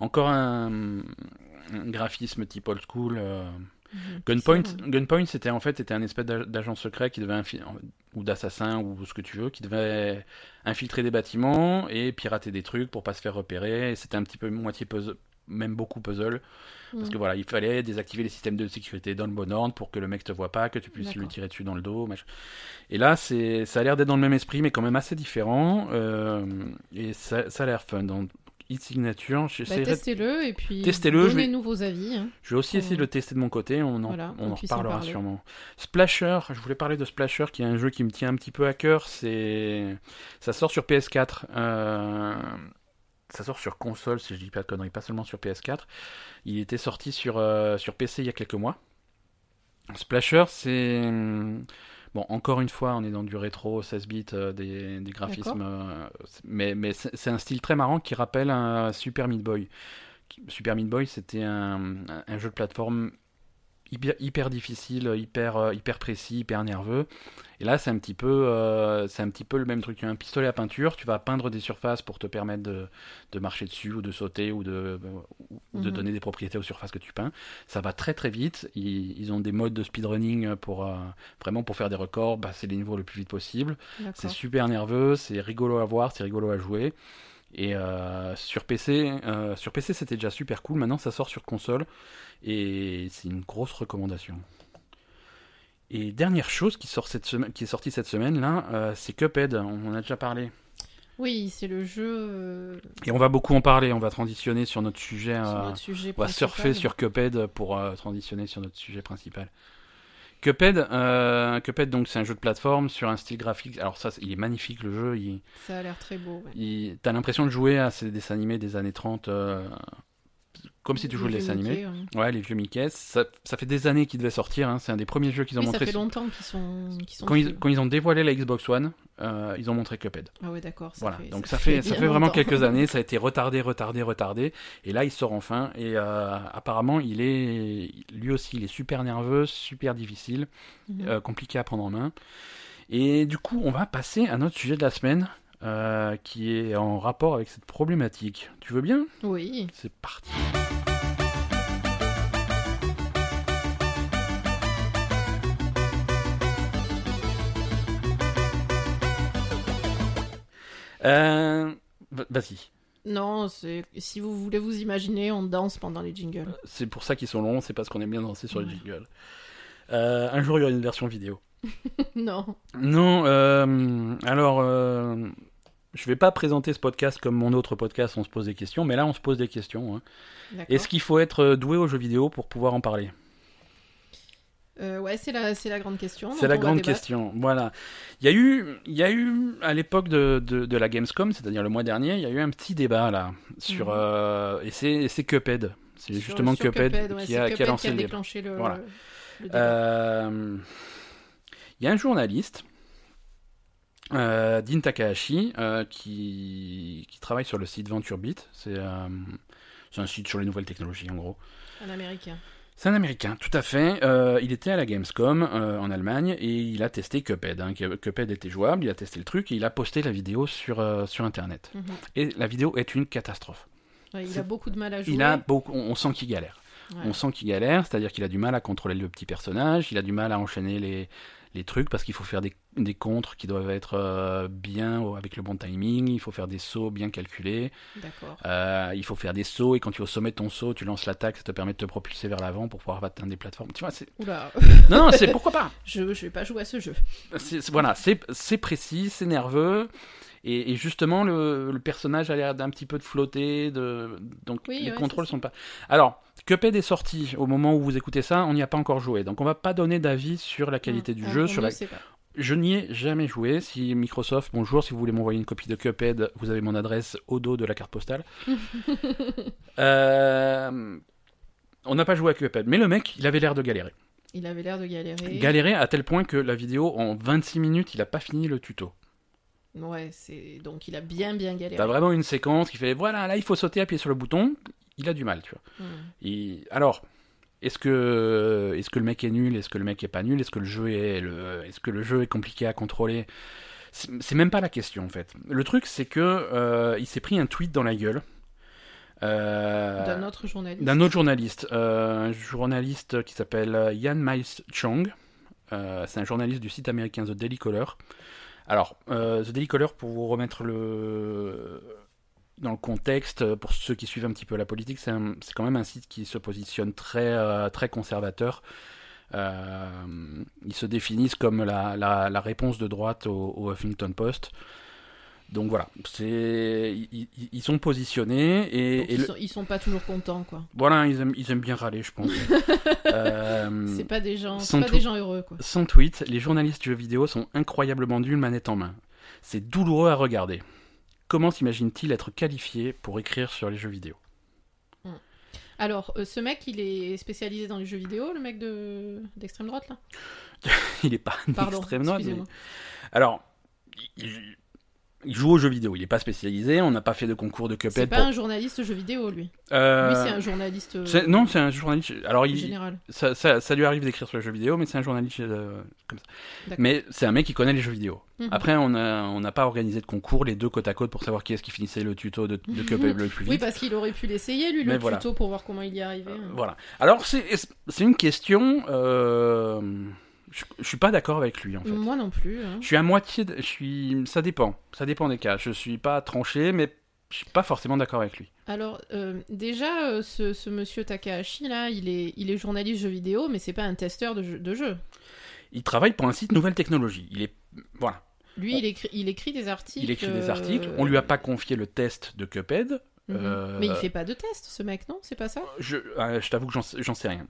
encore un, un graphisme type old school. euh. Mhm. Gunpoint, Gunpoint, c'était en fait un espèce d'ag- d'agent secret qui devait ou d'assassin ou ce que tu veux, qui devait infiltrer des bâtiments et pirater des trucs pour pas se faire repérer. Et c'était un petit peu moitié puzzle, même beaucoup puzzle. Parce Mhm. que voilà, il fallait désactiver les systèmes de sécurité dans le bon ordre pour que le mec te voit pas, que tu puisses lui tirer dessus dans le dos. machin. Et là, c'est, ça a l'air d'être dans le même esprit, mais quand même assez différent. euh, et ça, ça a l'air fun. Dans Hit Signature, Bah, testez-le et puis Testez-le, vais- donnez-nous vos avis. hein. je vais aussi essayer de le tester de mon côté, on en, Voilà, on qu'on en puisse en reparlera parler. sûrement. Splasher, je voulais parler de Splasher, qui est un jeu qui me tient un petit peu à cœur. C'est, ça sort sur PS4. euh, Ça sort sur console, si je dis pas de conneries, pas seulement sur PS4. Il était sorti sur, euh, sur PC il y a quelques mois. Splasher, c'est. Bon, encore une fois, on est dans du rétro 16 bits, euh, des, des graphismes. euh, mais mais c'est un style très marrant qui rappelle un Super Meat Boy. Super Meat Boy, c'était un, un jeu de plateforme hyper, hyper difficile, hyper, euh, hyper précis, hyper nerveux. Et là, c'est un petit peu, euh, c'est un petit peu le même truc. Tu as un pistolet à peinture, tu vas peindre des surfaces pour te permettre de, de marcher dessus ou de sauter ou de, ou de Mhm. donner des propriétés aux surfaces que tu peins. Ça va très très vite. Ils, ils ont des modes de speedrunning pour euh, vraiment pour faire des records, bah, c'est les niveaux le plus vite possible. C'est super nerveux, c'est rigolo à voir, c'est rigolo à jouer. Et euh, sur PC, sur PC c'était déjà super cool. Maintenant ça sort sur console et c'est une grosse recommandation. Et dernière chose qui sort cette semaine, qui est sortie cette semaine là, euh, c'est Cuphead. On en a déjà parlé. Oui, c'est le jeu euh, Et on va beaucoup en parler. On va transitionner sur notre sujet. sur euh, notre sujet on va surfer sur Cuphead pour euh, transitionner sur notre sujet principal. Cuphead, euh, Cuphead donc c'est un jeu de plateforme sur un style graphique. Alors ça, il est magnifique le jeu. Il, Ça a l'air très beau. ouais. t'as l'impression de jouer à ces dessins animés des années 30, euh, comme si tu jouais le Les dessin animé. Ouais. Ouais, les vieux Mickey. Ça, ça fait des années qu'ils devaient sortir. hein. C'est un des premiers jeux qu'ils ont Oui, ça montré. fait sur- longtemps qu'ils sont, sont Quand ils, dessus. quand ils ont dévoilé la Xbox One, euh, ils ont montré Cuphead. Ah ouais, d'accord. ça Voilà, fait- donc ça fait, ça fait vraiment longtemps. quelques années, ça a été retardé, retardé, retardé, et là il sort enfin, et euh, apparemment il est, lui aussi il est super nerveux, super difficile, Mhm. euh, compliqué à prendre en main, et du coup on va passer à notre sujet de la semaine, euh, qui est en rapport avec cette problématique. Tu veux bien? Oui. C'est parti. Euh, va- Vas-y. Non, si vous voulez vous imaginer, on danse pendant les jingles. C'est pour ça qu'ils sont longs, c'est parce qu'on aime bien danser sur les jingles. Euh, un jour, il y aura une version vidéo. non. Non, euh, alors, euh, je vais pas présenter ce podcast comme mon autre podcast, on se pose des questions, mais là, on se pose des questions. hein. Est-ce qu'il faut être doué aux jeux vidéo pour pouvoir en parler? Euh, ouais, c'est la, grande question. C'est la grande question. Voilà. Il y a eu, il y a eu à l'époque de, de, de la Gamescom, c'est-à-dire le mois dernier, il y a eu un petit débat là sur Mhm. euh, et c'est Cuphead. C'est justement sur Cuphead, ouais, qui, a, Cuphead qui a lancé déclenché le, Voilà. le débat. Euh, Il y a un journaliste, euh, Dean Takahashi, euh, qui, qui travaille sur le site VentureBeat. C'est euh, c'est un site sur les nouvelles technologies en gros. Un américain. C'est un américain, tout à fait. Euh, il était à la Gamescom en Allemagne et il a testé Cuphead. hein. Cuphead était jouable, il a testé le truc et il a posté la vidéo sur, sur internet. Mhm. Et la vidéo est une catastrophe. Ouais, il C'est- a beaucoup de mal à jouer. Il a beaucoup, on on sent qu'il galère. Ouais. On sent qu'il galère, c'est-à-dire qu'il a du mal à contrôler le petit personnage, il a du mal à enchaîner les, les trucs parce qu'il faut faire des, des contres qui doivent être euh, bien avec le bon timing, il faut faire des sauts bien calculés, D'accord. euh, il faut faire des sauts et quand tu es au sommet de ton saut, tu lances l'attaque, ça te permet de te propulser vers l'avant pour pouvoir atteindre des plateformes. Tu vois, c'est... Oula, Non, non, c'est pourquoi pas je, je vais pas jouer à ce jeu. Voilà, c'est, c'est précis, c'est nerveux. Et, et justement, le, le personnage a l'air d'un petit peu de flotter, de, donc Oui, les ouais, contrôles sont pas. Alors, Cuphead est sorti au moment où vous écoutez ça, on n'y a pas encore joué, donc on va pas donner d'avis sur la qualité du jeu. Sur la... pas. Je n'y ai jamais joué. Si Microsoft, bonjour, si vous voulez m'envoyer une copie de Cuphead, vous avez mon adresse au dos de la carte postale. Euh, On n'a pas joué à Cuphead, mais le mec, il avait l'air de galérer. Il avait l'air de galérer. Galérer à tel point que la vidéo, en 26 minutes, il a pas fini le tuto. Ouais, c'est donc il a bien bien galéré. T'as vraiment une séquence qui fait voilà, là il faut sauter, appuyer sur le bouton. Il a du mal, tu vois. Et alors, est-ce que, est-ce que le mec est nul? Est-ce que le mec est pas nul? Est-ce que le jeu est, le, est-ce que le jeu est compliqué à contrôler? C'est, même pas la question en fait. Le truc c'est que euh, il s'est pris un tweet dans la gueule. euh, D'un autre journaliste. d'un autre journaliste, euh, un journaliste qui s'appelle Yan Mais Chong. Euh, c'est un journaliste du site américain The Daily Caller. Alors, The Daily Caller, pour vous remettre le dans le contexte, pour ceux qui suivent un petit peu la politique, c'est, quand même un site qui se positionne très, euh, très conservateur. Euh, ils se définissent comme la, la, la réponse de droite au, au Huffington Post. Donc voilà, c'est, ils, sont positionnés et, Donc, et ils, le- sont, ils sont pas toujours contents quoi. voilà, ils aiment, ils aiment bien râler, je pense. Euh, C'est pas des gens, pas des gens heureux quoi. Sans tweet, les journalistes jeux vidéo sont incroyablement nuls manette en main. C'est douloureux à regarder. Comment s'imagine-t-il être qualifié pour écrire sur les jeux vidéo Alors, euh, ce mec, il est spécialisé dans les jeux vidéo, le mec de d'extrême droite là? Il est pas Pardon, extrême droite. mais- Alors, il, il joue aux jeux vidéo. Il n'est pas spécialisé. On n'a pas fait de concours de C'est Cuphead. pas pour- un journaliste jeux vidéo lui. Euh, Lui, c'est un journaliste. euh, c'est- Non, c'est un journaliste. Alors, il, général. ça, ça- ça lui arrive d'écrire sur les jeux vidéo, mais c'est un journaliste euh, comme ça. Mais c'est un mec qui connaît les jeux vidéo. Mhm. Après, on n'a pas organisé de concours, les deux côte à côte, pour savoir qui est-ce qui finissait le tuto de, de Cuphead le plus vite. Oui, parce qu'il aurait pu l'essayer lui Mais le voilà. tuto pour voir comment il y est arrivé. Euh, hein. voilà. Alors, c'est c'est une question. Euh, je, je suis pas d'accord avec lui, en fait. Moi non plus. hein. Je suis à moitié. de- je suis. Ça dépend. Ça dépend des cas. Je suis pas tranché, mais je suis pas forcément d'accord avec lui. Alors euh, déjà, euh, ce, ce monsieur Takahashi là, il est, il est journaliste jeux vidéo, mais c'est pas un testeur de jeux. De jeux. Il travaille pour un site Nouvelle Technologie. Il est. Voilà. Lui, il écrit, il écrit des articles. Il écrit des euh, articles. On lui a pas confié le test de Cuphead. Mhm. Euh, Mais il fait pas de test, ce mec, non? C'est pas ça? Je, euh, je t'avoue que j'en sais, rien.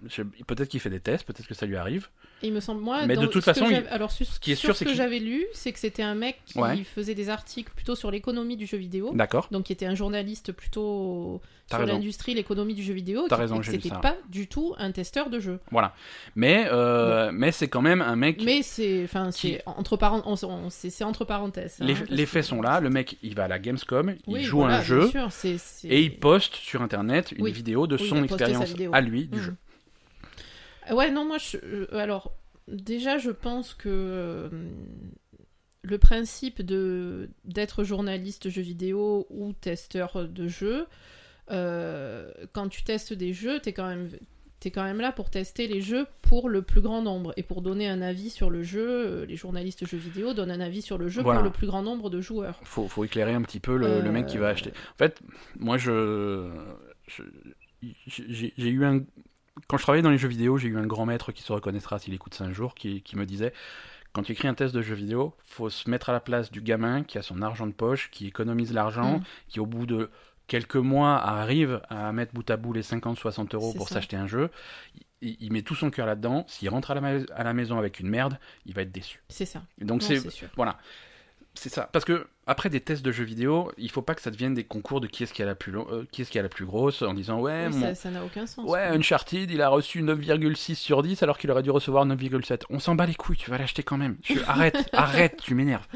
Peut-être qu'il fait des tests, peut-être que ça lui arrive. Il me semble, moi, Mais de toute façon, il- alors sur, ce qui est sûr, ce c'est que j'avais lu, c'est que c'était un mec qui Ouais. faisait des articles plutôt sur l'économie du jeu vidéo. D'accord. Donc qui était un journaliste plutôt sur l'industrie, l'économie du jeu vidéo. T'as raison, C'était pas du tout un testeur de jeu. Voilà. Mais, euh, mais c'est quand même un mec. Mais c'est, enfin, Qui- entre c'est parenthèses. hein, les, que- faits sont là. Le mec, il va à la Gamescom, il joue voilà, un bien jeu sûr, c'est- c'est- et il poste sur internet une Oui. vidéo de Oui, son expérience à lui du Mhm. jeu. Ouais, non, moi, je... euh, alors, déjà, je pense que euh, le principe de d'être journaliste jeu vidéo ou testeur de jeux, euh, quand tu testes des jeux, t'es quand même T'es quand même là pour tester les jeux pour le plus grand nombre et pour donner un avis sur le jeu. euh, Les journalistes jeux vidéo donnent un avis sur le jeu Voilà. pour le plus grand nombre de joueurs. Faut, faut éclairer un petit peu le, le mec qui va Euh, acheter. En fait, moi, je, j'ai eu un quand je travaillais dans les jeux vidéo, j'ai eu un grand maître qui se reconnaîtra s'il écoute ça un jour, qui, qui me disait quand tu écris un test de jeu vidéo, faut se mettre à la place du gamin qui a son argent de poche, qui économise l'argent, Mm. qui au bout de quelques mois arrive à mettre bout à bout les 50-60 euros pour s'acheter un jeu. Il, il met tout son cœur là-dedans. S'il rentre à la, à la maison avec une merde, il va être déçu. C'est ça. Donc c'est voilà. C'est ça. Parce que après des tests de jeux vidéo, il faut pas que ça devienne des concours de qui est-ce qui a la plus euh, qui est-ce qui a la plus grosse en disant ouais Oui, mon- ça- n'a aucun sens. ouais Uncharted il a reçu 9,6 sur 10 alors qu'il aurait dû recevoir 9,7. On s'en bat les couilles, tu vas l'acheter quand même. Je- arrête, arrête, tu m'énerves.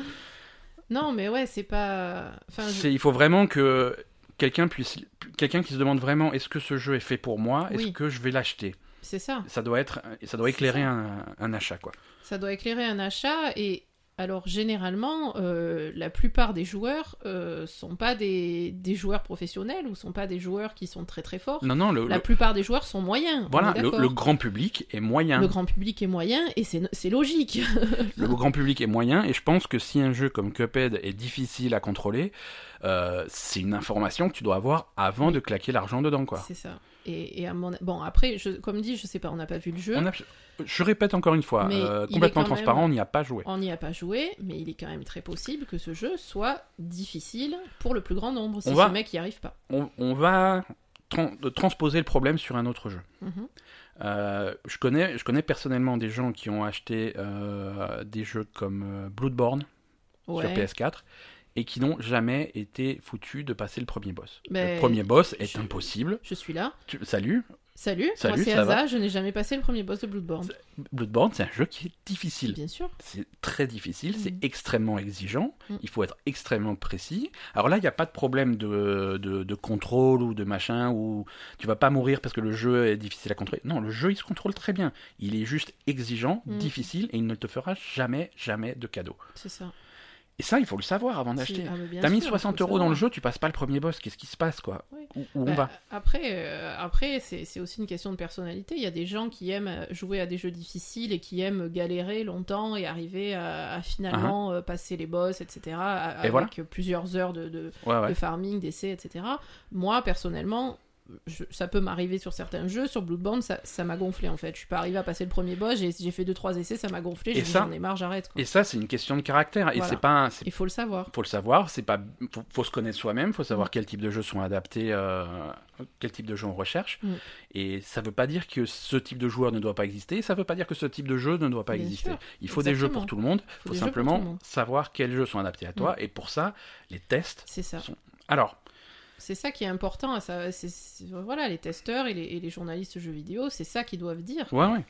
Non, mais ouais, c'est pas. Enfin, je- C'est- Il faut vraiment que quelqu'un puisse quelqu'un qui se demande vraiment est-ce que ce jeu est fait pour moi, est-ce que je vais l'acheter? c'est ça. Ça doit être ça doit éclairer un, un achat quoi. Ça doit éclairer un achat et alors généralement euh, la plupart des joueurs euh, sont pas des, des joueurs professionnels ou sont pas des joueurs qui sont très très forts. Non non le, La le- plupart des joueurs sont moyens. voilà le, grand public est moyen. Le grand public est moyen et c'est c'est logique. Le grand public est moyen et je pense que si un jeu comme Cuphead est difficile à contrôler, euh, c'est une information que tu dois avoir avant de claquer l'argent dedans quoi. c'est ça. Et, et à mon bon après je, comme dit je sais pas on n'a pas vu le jeu. On a- je répète encore une fois, euh, complètement même- transparent, on n'y a pas joué. On n'y a pas joué, mais il est quand même très possible que ce jeu soit difficile pour le plus grand nombre si On ce va- mec n'y arrive pas. On, on va tran- transposer le problème sur un autre jeu. Mhm. Euh, je, connais, je connais personnellement des gens qui ont acheté euh, des jeux comme Bloodborne sur Ouais. PS4 et qui n'ont jamais été foutus de passer le premier boss. Ben, le premier boss est je- impossible. Je suis là. Tu- salut, Salut, Salut, moi c'est Asa, je n'ai jamais passé le premier boss de Bloodborne. Bloodborne, c'est un jeu qui est difficile. Bien sûr. C'est très difficile, c'est Mhm. extrêmement exigeant, Mhm. il faut être extrêmement précis. Alors là, il n'y a pas de problème de, de, de contrôle ou de machin, où tu vas pas mourir parce que le jeu est difficile à contrôler. Non, le jeu, il se contrôle très bien. Il est juste exigeant, Mhm. difficile, et il ne te fera jamais, jamais de cadeau. C'est ça. Et ça, il faut le savoir avant d'acheter. Si, ah, T'as mis sûr, 60 faut euros dans le jeu, tu passes pas le premier boss, qu'est-ce qui se passe, quoi Oui. Où, où on Bah, va Après, euh, après c'est aussi une question de personnalité. Il y a des gens qui aiment euh, jouer à des jeux difficiles et qui aiment galérer longtemps et arriver à, à finalement euh, passer les boss, etc. à- Uh-huh. Et avec voilà. plusieurs heures de, de, Ouais, ouais. de farming, d'essais, etc. Moi, personnellement, je- ça peut m'arriver sur certains jeux. Sur Bloodborne, ça ça m'a gonflé en fait. Je suis pas arrivé à passer le premier boss, j'ai fait 2-3 essais, ça m'a gonflé. J'ai j'en ai marre, j'arrête. Et ça, c'est une question de caractère. Et Voilà. c'est pas, un- Il faut le savoir. faut le savoir, c'est pas, faut, faut se connaître soi-même, faut Mm. savoir quel type de jeux sont adaptés, euh, quel type de jeu on recherche. Mm. Et ça veut pas dire que ce type de joueur ne doit pas exister, ça veut pas dire que ce type de jeu ne doit pas Bien exister. sûr. Il faut des jeux pour tout le monde, il Faut faut simplement monde. savoir quels jeux sont adaptés à toi, et pour ça, les tests. C'est ça. Alors, C'est ça qui est important. ça- voilà, les testeurs et les, et les journalistes jeux vidéo, c'est ça qu'ils doivent dire. ouais, ouais.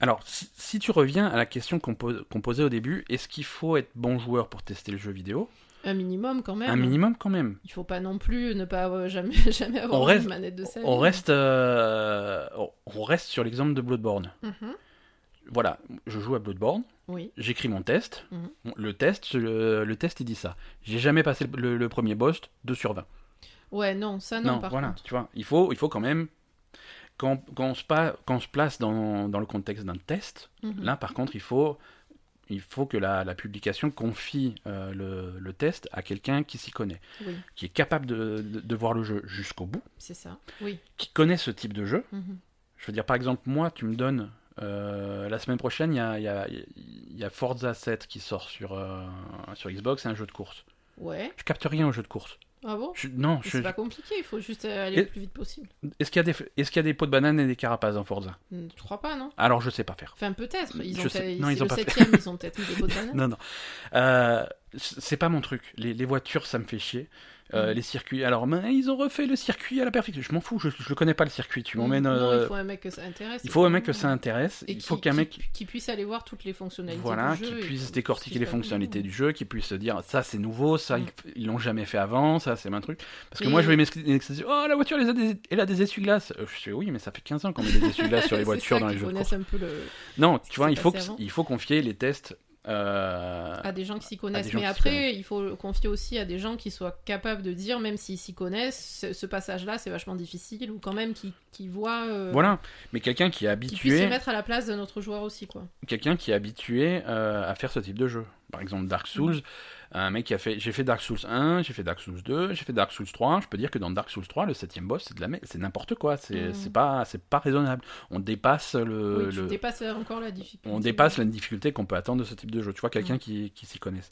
Alors, si, si tu reviens à la question qu'on posait au début, est-ce qu'il faut être bon joueur pour tester le jeu vidéo? Un minimum quand même. Un minimum quand même. Il faut pas non plus ne pas avoir- jamais, jamais avoir une manette de sa On reste, euh, on- reste sur l'exemple de Bloodborne. Mhm. Voilà, je joue à Bloodborne, Oui. j'écris mon test. Mhm. Le test, le, le test, il dit ça. J'ai jamais passé le, le premier boss, 2 sur 20. Ouais, non, ça non, par voilà, contre. tu vois, il faut, il faut quand même, quand, quand, on, se pa- quand on se place dans, dans le contexte d'un test, Mhm. là par contre, il faut, il faut que la, la publication confie euh, le, le test à quelqu'un qui s'y connaît, Oui, qui est capable de, de- de voir le jeu jusqu'au bout, c'est ça. Oui. qui connaît ce type de jeu. Mhm. Je veux dire, par exemple, moi, tu me donnes. Euh, la semaine prochaine, il y a, y, y Forza 7 qui sort sur, euh, sur Xbox, c'est un jeu de course. Ouais, Je capte rien au jeu de course. Ah bon? Je- non, je- C'est pas compliqué, il faut juste aller Et- le plus vite possible. est-ce qu'il y a des, est-ce qu'il y a des pots de banane et des carapaces dans Forza? Hmm, Je crois pas, non Alors je sais pas faire. Enfin, peut-être. Ils Je ont sais- fait... non, ils ont le pas fait. septième, ils ont peut-être mis des pots de banane. Non, non. Euh, c'est pas mon truc. Les, les voitures, ça me fait chier. Euh, Mhm. Les circuits. Alors, mais ils ont refait le circuit à la perfection. Je m'en fous. Je, je le connais pas le circuit. Tu Hmm, m'emmènes. Euh, il faut un mec que ça intéresse. il faut un mec que ça intéresse. Et il qui- faut qu'un mec. qui puisse aller voir toutes les fonctionnalités Voilà, du jeu. puisse qui décortiquer puisse les pas fonctionnalités du jeu, qui puisse se dire ça c'est nouveau, ça Mm. ils- l'ont jamais fait avant, ça c'est un truc. Parce que moi je vais m'exciter, oh la voiture elle a des, elle a des essuie-glaces. Euh, Je sais oui, mais ça fait 15 ans qu'on met des essuie-glaces sur les voitures dans les jeux de course. le... Non, tu vois, il faut, il faut confier les tests euh, à des gens qui s'y connaissent. Mais après, il faut le confier aussi à des gens qui soient capables de dire, même s'ils s'y connaissent, ce, ce passage-là, c'est vachement difficile, ou quand même qui, qui voient. euh, Voilà, mais quelqu'un qui est Qui puissent se habitué, mettre à la place de notre joueur aussi, quoi. quelqu'un qui est habitué euh, à faire ce type de jeu. Par exemple Dark Souls, un mec qui a fait, j'ai fait Dark Souls 1, j'ai fait Dark Souls 2, j'ai fait Dark Souls 3. Je peux dire que dans Dark Souls 3, le septième boss, c'est de la, merde, c'est n'importe quoi, c'est Mhm. c'est pas, c'est pas raisonnable. On dépasse le, Oui, le- dépasses encore la difficulté. on dépasse la difficulté qu'on peut attendre de ce type de jeu. Tu vois, quelqu'un qui, qui s'y connaisse.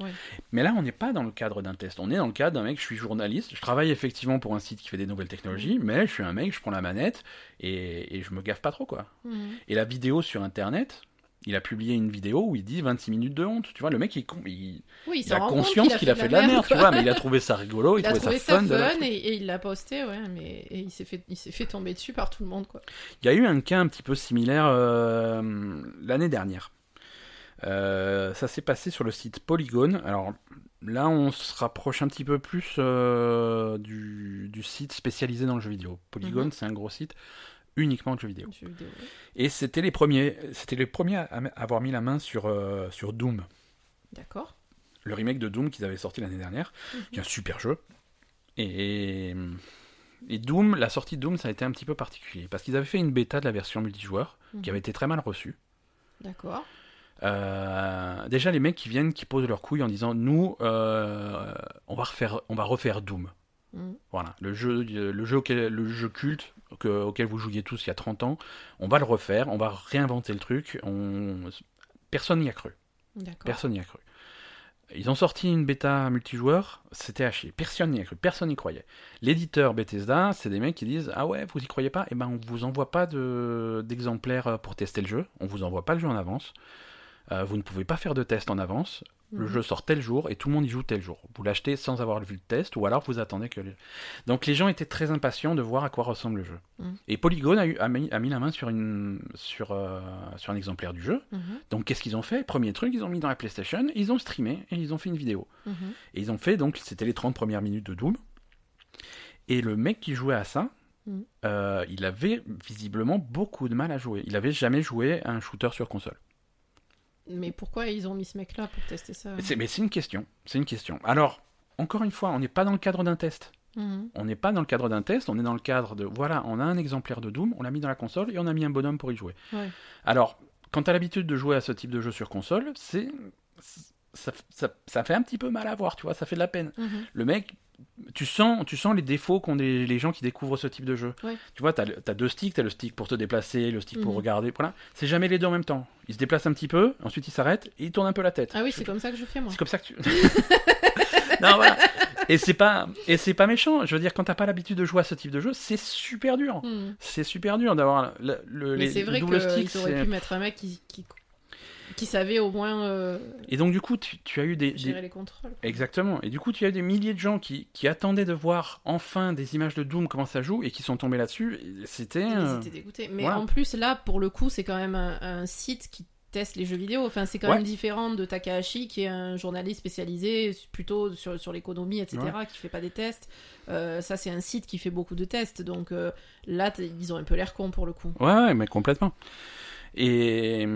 Mais là, on n'est pas dans le cadre d'un test. On est dans le cadre d'un mec, je suis journaliste, je travaille effectivement pour un site qui fait des nouvelles technologies, mais je suis un mec, je prends la manette et, et je me gaffe pas trop, quoi. Et la vidéo sur Internet, il a publié une vidéo où il dit 26 minutes de honte. Tu vois, le mec, il, con- il, Oui, il, il s'en a conscience qu'il a fait de la merde, tu vois, mais il a trouvé ça rigolo, il, a trouvait trouvé ça fun. et, et il l'a posté, ouais, mais et il s'est fait, il s'est fait tomber dessus par tout le monde, quoi. Il y a eu un cas un petit peu similaire euh, l'année dernière. Euh, ça s'est passé sur le site Polygon. Alors là, on se rapproche un petit peu plus euh, du, du site spécialisé dans le jeu vidéo. Polygon, Mhm. c'est un gros site uniquement de jeux vidéo. Jeux vidéo, ouais. Et c'était les premiers, c'était les premiers à avoir mis la main sur, euh, sur Doom, D'accord. le remake de Doom qu'ils avaient sorti l'année dernière, qui est un super jeu. Et, et Doom, la sortie de Doom, ça a été un petit peu particulier parce qu'ils avaient fait une bêta de la version multijoueur qui avait été très mal reçue. D'accord. Euh, déjà les mecs qui viennent qui posent leurs couilles en disant nous euh, on va refaire on va refaire Doom Mhm. voilà le jeu le jeu auquel, le jeu culte que- auquel vous jouiez tous il y a 30 ans on va le refaire on va réinventer le truc on personne n'y a cru personne n'y a cru ils ont sorti une bêta multijoueur, c'était à chier. Personne n'y a cru, personne n'y croyait. L'éditeur Bethesda, c'est des mecs qui disent Ah ouais, vous y croyez pas? Eh ben, on vous envoie pas de- d'exemplaires pour tester le jeu, on vous envoie pas le jeu en avance. Euh, vous ne pouvez pas faire de test en avance. Le Mhm. jeu sort tel jour et tout le monde y joue tel jour. Vous l'achetez sans avoir vu le test ou alors vous attendez que. Donc les gens étaient très impatients de voir à quoi ressemble le jeu. Mhm. Et Polygon a, eu, a, mis, a mis la main sur, une, sur, euh, sur un exemplaire du jeu. Mhm. Donc qu'est-ce qu'ils ont fait? Premier truc, ils ont mis dans la PlayStation, ils ont streamé et ils ont fait une vidéo. Et ils ont fait, donc c'était les 30 premières minutes de Doom. Et le mec qui jouait à ça, euh, il avait visiblement beaucoup de mal à jouer. Il avait jamais joué à un shooter sur console. Mais pourquoi ils ont mis ce mec-là pour tester ça C'est- Mais c'est une question. C'est une question. Alors, encore une fois, on n'est pas dans le cadre d'un test. Mhm. On n'est pas dans le cadre d'un test, on est dans le cadre de voilà, on a un exemplaire de Doom, on l'a mis dans la console et on a mis un bonhomme pour y jouer. Ouais. Alors, quand tu as l'habitude de jouer à ce type de jeu sur console, c'est ça, ça- ça fait un petit peu mal à voir, tu vois, ça fait de la peine. Mhm. Le mec, tu sens, tu sens les défauts qu'ont des- les gens qui découvrent ce type de jeu. Ouais. Tu vois, tu as, deux sticks, tu as le stick pour te déplacer, le stick pour Mhm. regarder, voilà. C'est jamais les deux en même temps. Il se déplace un petit peu, ensuite il s'arrête et il tourne un peu la tête. Ah oui, c'est comme ça que je fais moi. C'est comme ça que tu. non, voilà. Et c'est pas, et c'est pas méchant. Je veux dire, quand t'as pas l'habitude de jouer à ce type de jeu, c'est super dur. Mhm. C'est super dur d'avoir le, le- Mais les c'est vrai double qu'ils sticks. auraient pu mettre un mec qui, qui, qui savait au moins euh, Et donc du coup, tu, tu as eu des, des- gérer les contrôles. exactement. Et du coup, tu as eu des milliers de gens qui, qui attendaient de voir enfin des images de Doom comment ça joue et qui sont tombés là-dessus. C'était. Ils euh, étaient dégoûtés. Mais voilà. en plus, là, pour le coup, c'est quand même un, un site qui teste les jeux vidéo. Enfin, c'est quand Ouais. même différent de Takahashi, qui est un journaliste spécialisé plutôt sur, sur l'économie, etc., qui fait pas des tests. Euh, ça, c'est un site qui fait beaucoup de tests. Donc euh, là, ils ont un peu l'air cons pour le coup. Ouais, ouais, mais complètement. Et,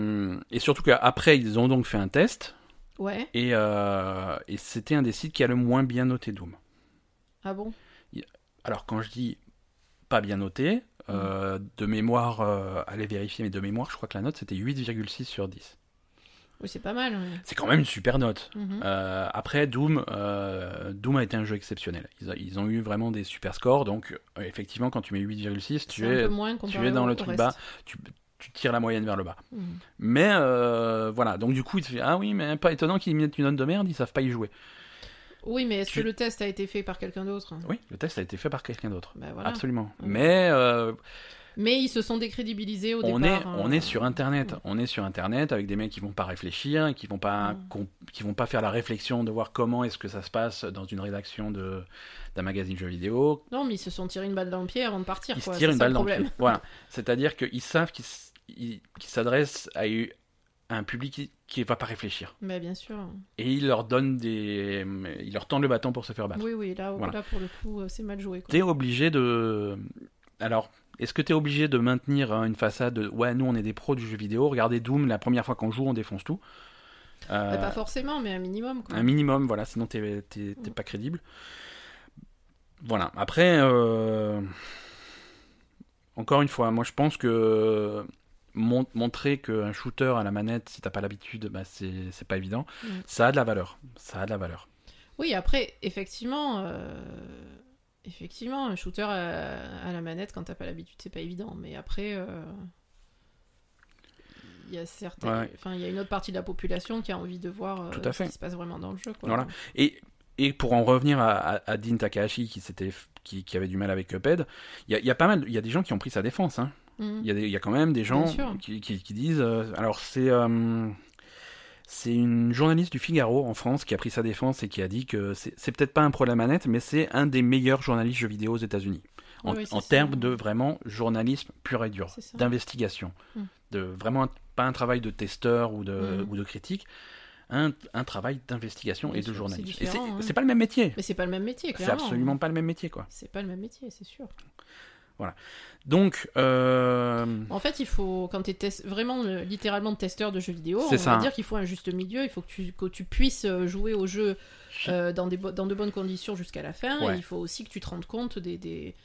et surtout qu'après, ils ont donc fait un test. Ouais. Et, euh, et c'était un des sites qui a le moins bien noté Doom. Ah bon? Alors quand je dis pas bien noté, euh, de mémoire, euh, allez vérifier, mais de mémoire, je crois que la note c'était 8,6 sur 10. Oui, c'est pas mal. ouais. C'est quand même une super note. Mhm. Euh, après, Doom, euh, Doom a été un jeu exceptionnel. Ils, a- ils ont eu vraiment des super scores, donc euh, effectivement, quand tu mets 8,6, tu es, comparé es dans le truc reste. bas. tu, tu tires la moyenne vers le bas. Mhm. Mais euh, voilà, donc du coup, il te fait Ah oui, mais pas étonnant qu'ils mettent une note de merde, ils savent pas y jouer. Oui, mais est-ce Tu- que le test a été fait par quelqu'un d'autre Oui, le test a été fait par quelqu'un d'autre. Bah, voilà. Absolument. Ouais. Mais euh, Mais ils se sont décrédibilisés au on, départ. est, hein. on est sur Internet. Ouais. On est sur Internet avec des mecs qui vont pas réfléchir, qui vont pas, qui vont pas faire la réflexion de voir comment est-ce que ça se passe dans une rédaction de d'un magazine jeux vidéo. Non, mais ils se sont tirés une balle dans le pied avant de partir. Ils se tirent une ça balle le dans le pied. Voilà. C'est-à-dire qu'ils savent qu'ils s- ils- qu'ils s'adressent à un public qui, qui va pas réfléchir. Mais bien sûr. Et ils leur donnent des, ils leur tendent le bâton pour se faire battre. Oui, oui, là, Voilà. là pour le coup, euh, c'est mal joué. T'es obligé de. Alors, est-ce que t'es obligé de maintenir hein, une façade de ouais, nous on est des pros du jeu vidéo, regardez Doom, la première fois qu'on joue, on défonce tout. Euh, pas forcément, mais un minimum. Quoi. un minimum, voilà, sinon t'es t'es pas crédible. Voilà, après, euh, encore une fois, moi je pense que mon- montrer qu'un shooter à la manette, si t'as pas l'habitude, bah, c'est pas évident. Mm. Ça a de la valeur. Ça a de la valeur. Oui, après, effectivement, euh, effectivement, un shooter à, à la manette, quand t'as pas l'habitude, c'est pas évident. Mais après, euh, il y a certaines, Ouais. enfin, il y a une autre partie de la population qui a envie de voir euh, Tout à fait. ce qui se passe vraiment dans le jeu. Quoi. Voilà. Et, et pour en revenir à, à, à Dean Takahashi qui, s'était qui, qui avait du mal avec Cuphead, il y a, il y a pas mal, il y a des gens qui ont pris sa défense. Hein. Mhm. Il y, a des- il y a quand même des gens qui, qui, qui disent. euh, alors c'est euh, c'est une journaliste du Figaro en France qui a pris sa défense et qui a dit que c'est peut-être pas un pro de la manette, mais c'est un des meilleurs journalistes jeux vidéo aux États-Unis. En, Oui, termes de vraiment journalisme pur et dur, d'investigation, Mm. de vraiment un- pas un travail de testeur ou de, Mm. ou de critique, un, un travail d'investigation et de journalisme. Et c'est hein. pas le même métier. Mais c'est pas le même métier, C'est absolument pas le même métier, quoi. C'est pas le même métier, c'est sûr. Donc, euh, En fait, il faut, quand tu es vraiment euh, littéralement testeur de jeux vidéo, on ça. va dire qu'il faut un juste milieu. Il faut que tu, que tu puisses euh, jouer au jeu euh, dans, des dans de bonnes conditions jusqu'à la fin. Ouais. Et il faut aussi que tu te rendes compte des, des,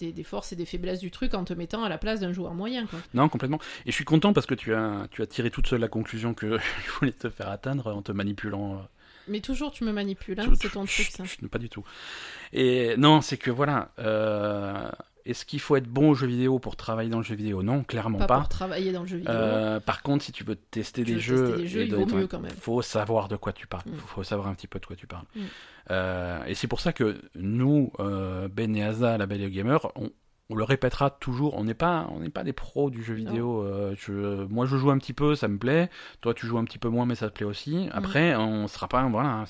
des, des forces et des faiblesses du truc en te mettant à la place d'un joueur moyen. Quoi. non, complètement. Et je suis content parce que tu as, tu as tiré toute seule la conclusion que je voulais te faire atteindre en te manipulant. Mais toujours, tu me manipules, hein, c'est ton truc, ça. chut, Pas du tout. Et non, c'est que voilà. euh, Est-ce qu'il faut être bon au jeu vidéo pour travailler dans le jeu vidéo? Non, clairement Pas, pas. pour travailler dans le jeu vidéo. Euh, par contre, si tu veux tester Tu des veux jeux, tester des jeux, il de- vaut de- mieux quand même. faut savoir de quoi tu parles. Mm. Faut, savoir un petit peu de quoi tu parles. Mm. Euh, et c'est pour ça que nous, euh, Ben et Asa, la Belle Gamer, on, on le répétera toujours. On n'est pas, on n'est pas des pros du jeu vidéo. euh, je, moi, je joue un petit peu, ça me plaît. Toi, tu joues un petit peu moins, mais ça te plaît aussi. Mm. Après, on sera pas, voilà.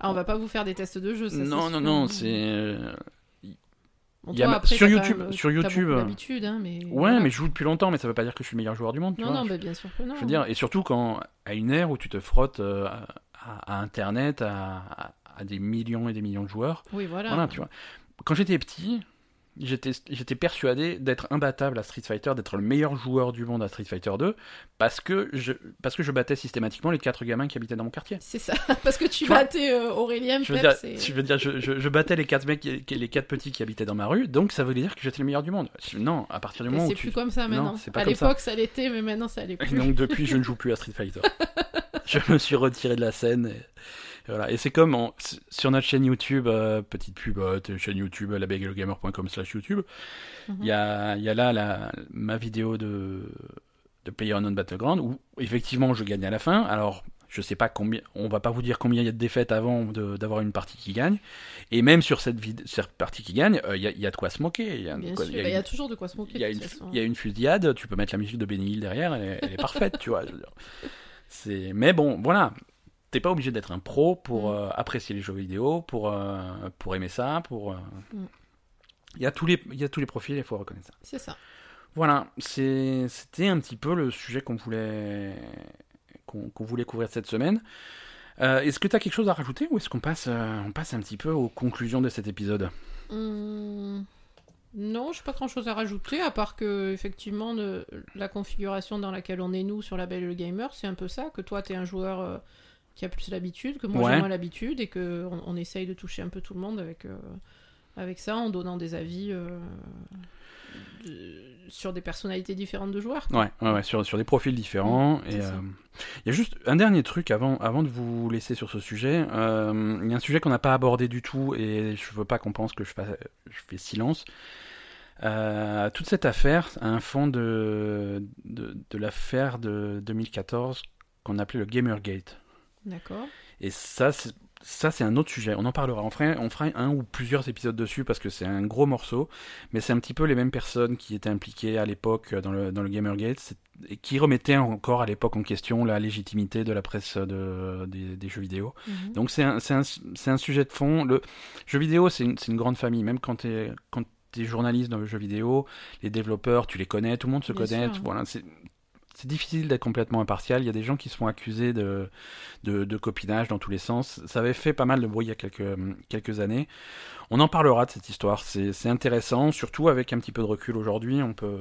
Ah, on va pas vous faire des tests de jeu, ça, non, non, non, c'est. Bon, a après, sur YouTube- même- sur YouTube, euh, hein, mais... Ouais, voilà. mais je joue depuis longtemps, mais ça veut pas dire que je suis le meilleur joueur du monde. Tu Non, vois. non, bah, bien sûr que non. Je veux dire, et surtout quand à une ère où tu te frottes euh, à, à Internet, à, à- à des millions et des millions de joueurs. Oui, voilà. Voilà, tu vois. Quand j'étais petit, j'étais persuadé d'être imbattable à Street Fighter, d'être le meilleur joueur du monde à Street Fighter 2, parce que je, parce que je battais systématiquement les quatre gamins qui habitaient dans mon quartier. C'est ça, parce que tu battais euh, Aurélien Je veux dire, et- je, veux dire je, je- je battais les quatre mecs, qui- les quatre petits qui habitaient dans ma rue, donc ça voulait dire que j'étais le meilleur du monde. Non, à partir du moment où c'est tu... plus comme ça Non, maintenant. pas à ça. l'époque, ça l'était, mais maintenant, ça l'est Et plus. donc depuis, je ne joue plus à Street Fighter. je me suis retiré de la scène. Et, et voilà. Et c'est comme en- sur notre chaîne YouTube, euh, petite pub, euh, chaîne YouTube, labegelgamer.com slash YouTube. Il Mhm. y, a, il y a là la, ma vidéo de, de PlayerUnknown Battleground où effectivement je gagne à la fin. Alors je sais pas combien, on va pas vous dire combien il y a de défaites avant d'avoir une partie qui gagne. Et même sur cette, partie qui gagne, euh, il y, a, il y a de quoi se moquer. Il y y bah, y a une- toujours de quoi se moquer. il y, a une, fusillade, tu peux mettre la musique de Benny Hill derrière, elle est, elle est parfaite, tu vois. C'est, mais bon, voilà. T'es pas obligé d'être un pro pour Mm. euh, apprécier les jeux vidéo, pour, euh, pour aimer ça, pour. euh, Mm. Il y a tous les, il y a tous les profils, il faut reconnaître ça. C'est ça. Voilà, c'était un petit peu le sujet qu'on voulait, qu'on, voulait couvrir cette semaine. Est-ce que tu as quelque chose à rajouter ou est-ce qu'on passe, on passe un petit peu aux conclusions de cet épisode? Hum, Non, je n'ai pas grand-chose à rajouter, à part que, effectivement, la configuration dans laquelle on est, nous, sur la Belle Gamer, c'est un peu ça, que toi, tu es un joueur qui a plus l'habitude, que moi, Ouais. j'ai moins l'habitude, et qu'on on essaye de toucher un peu tout le monde avec, euh, avec ça, en donnant des avis euh, de- sur des personnalités différentes de joueurs. Ouais, ouais, ouais, sur, sur des profils différents. Mm, et c'est ça. euh, il y a juste un dernier truc avant, avant de vous laisser sur ce sujet. Il y a un sujet qu'on n'a pas abordé du tout et je veux pas qu'on pense que je, fasse, je fais silence. Euh, toute cette affaire a un fond de, de, de l'affaire de 2014 qu'on appelait le Gamergate. D'accord. Et ça, c'est- ça, c'est un autre sujet. On en parlera. On fera, on fera un ou plusieurs épisodes dessus parce que c'est un gros morceau. Mais c'est un petit peu les mêmes personnes qui étaient impliquées à l'époque dans le, dans le Gamergate et qui remettaient encore à l'époque en question la légitimité de la presse de, des, jeux vidéo. Mhm. Donc c'est un, un, un, sujet de fond. Le jeu vidéo, c'est une, une, grande famille. Même quand tu es, quand dans le jeu vidéo, les développeurs, tu les connais, tout le monde se Bien connaît. sûr. Voilà, c'est difficile d'être complètement impartial. Il y a des gens qui se font accuser de, de, de, copinage dans tous les sens. Ça avait fait pas mal de bruit il y a quelques, quelques années. On en parlera de cette histoire. C'est intéressant, surtout avec un petit peu de recul aujourd'hui. On peut,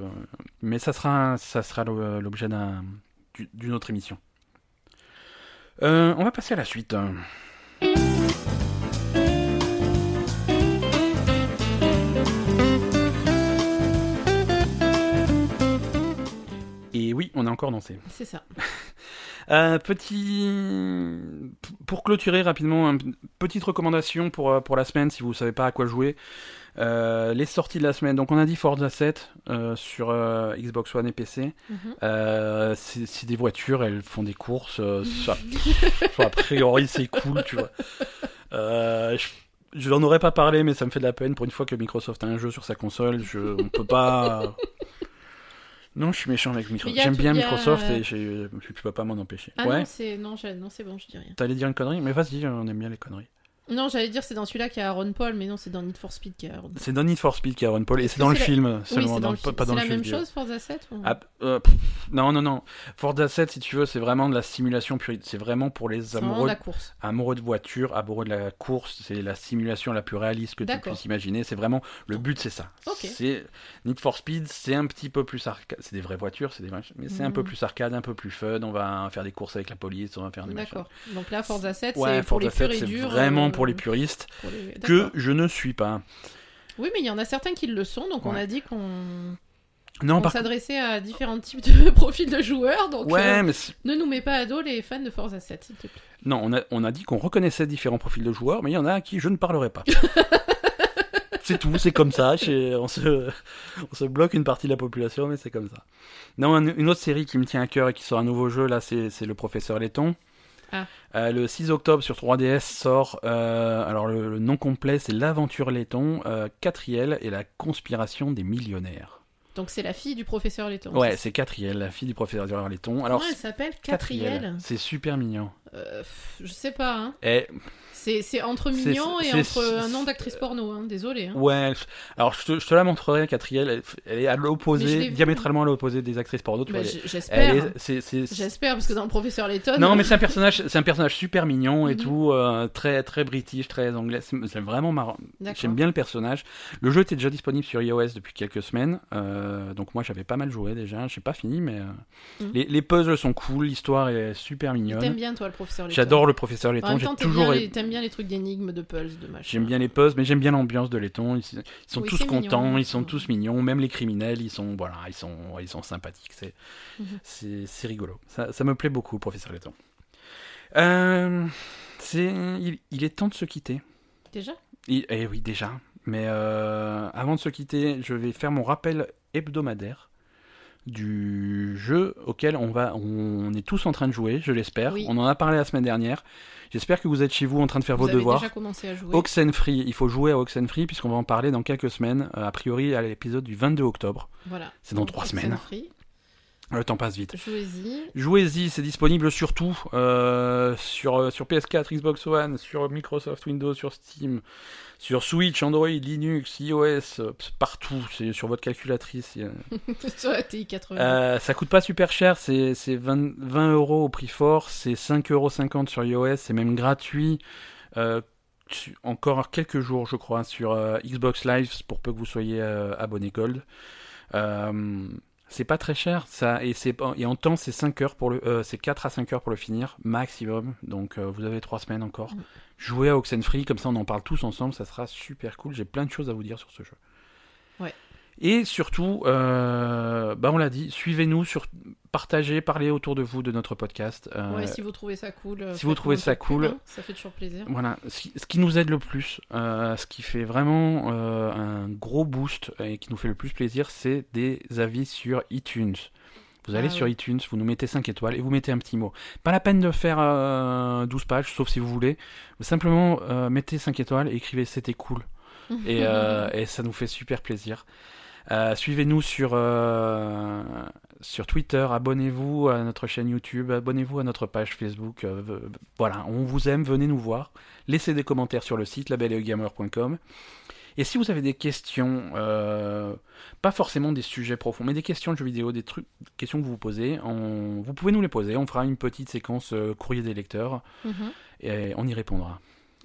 mais ça sera, ça sera l'objet d'une autre émission. Euh, on va passer à la suite. Et oui, on a encore dansé. C'est ça. euh, petit. Pour clôturer rapidement, une petite recommandation pour, pour la semaine si vous ne savez pas à quoi jouer. Euh, les sorties de la semaine. Donc, on a dit Forza 7 euh, sur euh, Xbox One et PC. Mhm. Euh, c'est des voitures, elles font des courses. euh, ça, a priori, c'est cool, tu vois. Euh, je je n'en aurais pas parlé, mais ça me fait de la peine pour une fois que Microsoft a un jeu sur sa console. Je, on peut pas. Non, je suis méchant avec Microsoft. J'aime bien a- Microsoft et je peux pas m'en empêcher. Ah ouais, non, c'est bon, je dis rien. t'allais dire une connerie, mais vas-y, on aime bien les conneries. Non, j'allais dire c'est dans celui-là qu'il y a Aaron Paul, mais non, c'est dans Need for Speed qu'il y a Aaron Paul. C'est dans Need for Speed qu'il y a Ron Paul et c'est dans le film seulement, c'est dans le- film. pas C'est la même chose, Forza 7 ou... Ah, euh, non, non, non. Forza 7, si tu veux, c'est vraiment de la simulation pure. C'est vraiment pour les amoureux, de la course. amoureux de voiture, amoureux de la course. C'est la simulation la plus réaliste que tu puisses imaginer. C'est vraiment le but, c'est ça. C'est Need for Speed, c'est un petit peu plus arcade. C'est des vraies voitures, c'est des mais c'est un peu Mhm. plus arcade, un peu plus fun. On va faire des courses avec la police, on va faire des. D'accord. Donc là, Forza 7, Ouais, c'est pour les purs 7, et c'est durs. vraiment pour les puristes pour les- que je ne suis pas. Oui, mais il y en a certains qui le sont, donc on a dit qu'on Non, on s'adressait à différents types de profils de joueurs, donc Ouais, euh, mais ne nous mets pas à dos les fans de Forza 7, s'il te plaît. non, on a, on a dit qu'on reconnaissait différents profils de joueurs, mais il y en a à qui je ne parlerai pas. c'est tout, c'est comme ça. On se, on se bloque une partie de la population, mais c'est comme ça. Non, un- une autre série qui me tient à cœur et qui sort un nouveau jeu, là, c'est c'est le Professeur Letton. Ah. Euh, le 6 octobre sur 3DS sort, euh, alors le, le nom complet c'est L'aventure Letton, euh, Catriel et la conspiration des millionnaires. Donc c'est la fille du professeur Letton. Ouais, c'est Catriel, la fille du professeur Letton. Alors, Comment elle s'appelle? Catriel, Catriel c'est super mignon. Euh, Je sais pas, hein. Et C'est entre mignon et entre un nom d'actrice porno, hein. désolé. Hein. Ouais, alors je te, je te la montrerai, Catriel. Elle, elle est à l'opposé, diamétralement à l'opposé des actrices porno. Bah, J'espère. J'espère, parce que dans le professeur Letton. Non, mais c'est un personnage, un personnage super mignon et Mhm. tout, euh, très très british, très anglais. C'est vraiment marrant. J'aime bien le personnage. Le jeu était déjà disponible sur iOS depuis quelques semaines, euh, donc moi j'avais pas mal joué déjà. Je pas fini, mais Mhm. les, les puzzles sont cool, l'histoire est super T'aimes mignonne. bien, toi, le professeur Letton. J'adore le professeur En Letton. même J'ai temps, t'aimes toujours bien, aimé- les- t'aimes bien les trucs d'énigmes, de puzzles, de machin. J'aime bien les puzzles, mais j'aime bien l'ambiance de Letton. Ils, ils sont Oui, tous contents, mignon. ils sont tous mignons. Même les criminels, ils sont voilà, ils sont ils sont sympathiques. C'est Mhm. c'est c'est rigolo. Ça, ça me plaît beaucoup, professeur Letton. Euh, c'est il, il est temps de se quitter. Déjà? Il- eh oui, déjà. Mais euh, avant de se quitter, je vais faire mon rappel hebdomadaire du jeu auquel on va, on est tous en train de jouer, je l'espère. Oui. On en a parlé la semaine dernière. J'espère que vous êtes chez vous en train de faire Vous vos avez devoirs. déjà commencé à jouer. Oxenfree, il faut jouer à Oxenfree puisqu'on va en parler dans quelques semaines, euh, a priori à l'épisode du 22 octobre. Voilà. C'est dans Donc, trois semaines. Le temps passe vite. Jouez-y. Jouez-y, c'est disponible sur tout, euh, sur, euh, sur PS4, Xbox One, sur Microsoft Windows, sur Steam, sur Switch, Android, Linux, iOS, euh, partout, c'est sur votre calculatrice. Sur la TI 80. Euh, ça coûte pas super cher, c'est c'est 20, 20 euros au prix fort, c'est 5,50 euros sur iOS, c'est même gratuit. Tu- encore quelques jours, je crois, sur Xbox Live pour peu que vous soyez abonné Gold. Euh, c'est pas très cher, ça, et, c'est pas- et en temps, c'est 5 heures pour le, euh, c'est 4 à 5 heures pour le finir, maximum. Donc, euh, vous avez 3 semaines encore. Mm. Jouez à Oxenfree, comme ça on en parle tous ensemble, ça sera super cool. J'ai plein de choses à vous dire sur ce jeu. Ouais. Et surtout, euh, bah on l'a dit, suivez-nous, sur, partagez, parlez autour de vous de notre podcast. Euh, Ouais, si vous trouvez ça cool. euh, si vous trouvez ça cool. ça fait toujours plaisir. Voilà, ce qui, ce qui nous aide le plus, euh, ce qui fait vraiment un gros boost et qui nous fait le plus plaisir, c'est des avis sur iTunes. Vous allez Ah sur oui. iTunes, vous nous mettez 5 étoiles et vous mettez un petit mot. Pas la peine de faire euh, 12 pages, sauf si vous voulez. Simplement, euh, mettez 5 étoiles et écrivez c'était cool. Et, euh, et ça nous fait super plaisir. Euh, Suivez-nous sur, euh, sur Twitter, abonnez-vous à notre chaîne YouTube, abonnez-vous à notre page Facebook. euh, voilà, on vous aime, venez nous voir. Laissez des commentaires sur le site labellegamer.com. Et si vous avez des questions, pas forcément des sujets profonds, mais des questions de jeux vidéo, des trucs, des questions que vous vous posez, on- vous pouvez nous les poser. On fera une petite séquence courrier des lecteurs Mhm. et on y répondra.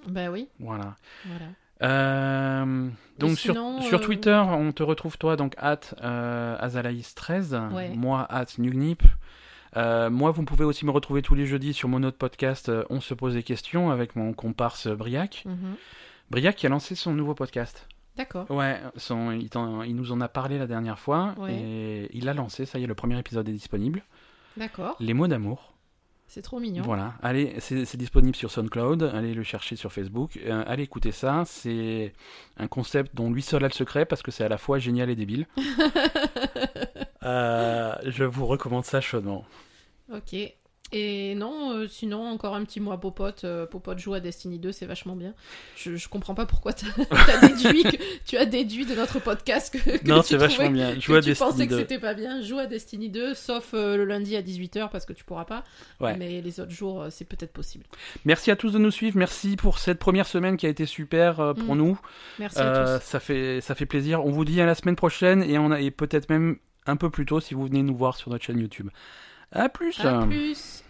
Bah oui, Voilà. voilà. Euh, donc sur, sur euh, Twitter, on te retrouve toi donc at euh, Azalaïs13, Ouais. moi at Nugnip. Euh, moi, vous pouvez aussi me retrouver tous les jeudis sur mon autre podcast On se pose des questions avec mon comparse Briac. Mhm. Briac qui a lancé son nouveau podcast. D'accord. Ouais, son, il, nous en a parlé la dernière fois Ouais. et il l'a lancé. Ça y est, le premier épisode est disponible. D'accord. Les mots d'amour. C'est trop mignon. Voilà, allez, c'est disponible sur SoundCloud, allez le chercher sur Facebook, euh, allez écouter ça, c'est un concept dont lui seul a le secret parce que c'est à la fois génial et débile. Euh, je vous recommande ça chaudement. Ok. Et non, euh, sinon, encore un petit mot à Popote. Euh, Popote joue à Destiny 2, c'est vachement bien. Je, je comprends pas pourquoi t'as as déduit que, tu as déduit de notre podcast que, que non, tu c'est vachement bien. que Joue à tu pensais Destiny que 2. c'était pas bien. Joue à Destiny 2, sauf euh, le lundi à 18h parce que tu pourras pas. Ouais. Mais les autres jours, c'est peut-être possible. Merci à tous de nous suivre, merci pour cette première semaine qui a été super pour Mm. nous. Merci à tous. ça, fait, ça fait plaisir. On vous dit à la semaine prochaine et, on a, et peut-être même un peu plus tôt si vous venez nous voir sur notre chaîne YouTube. À plus. À plus.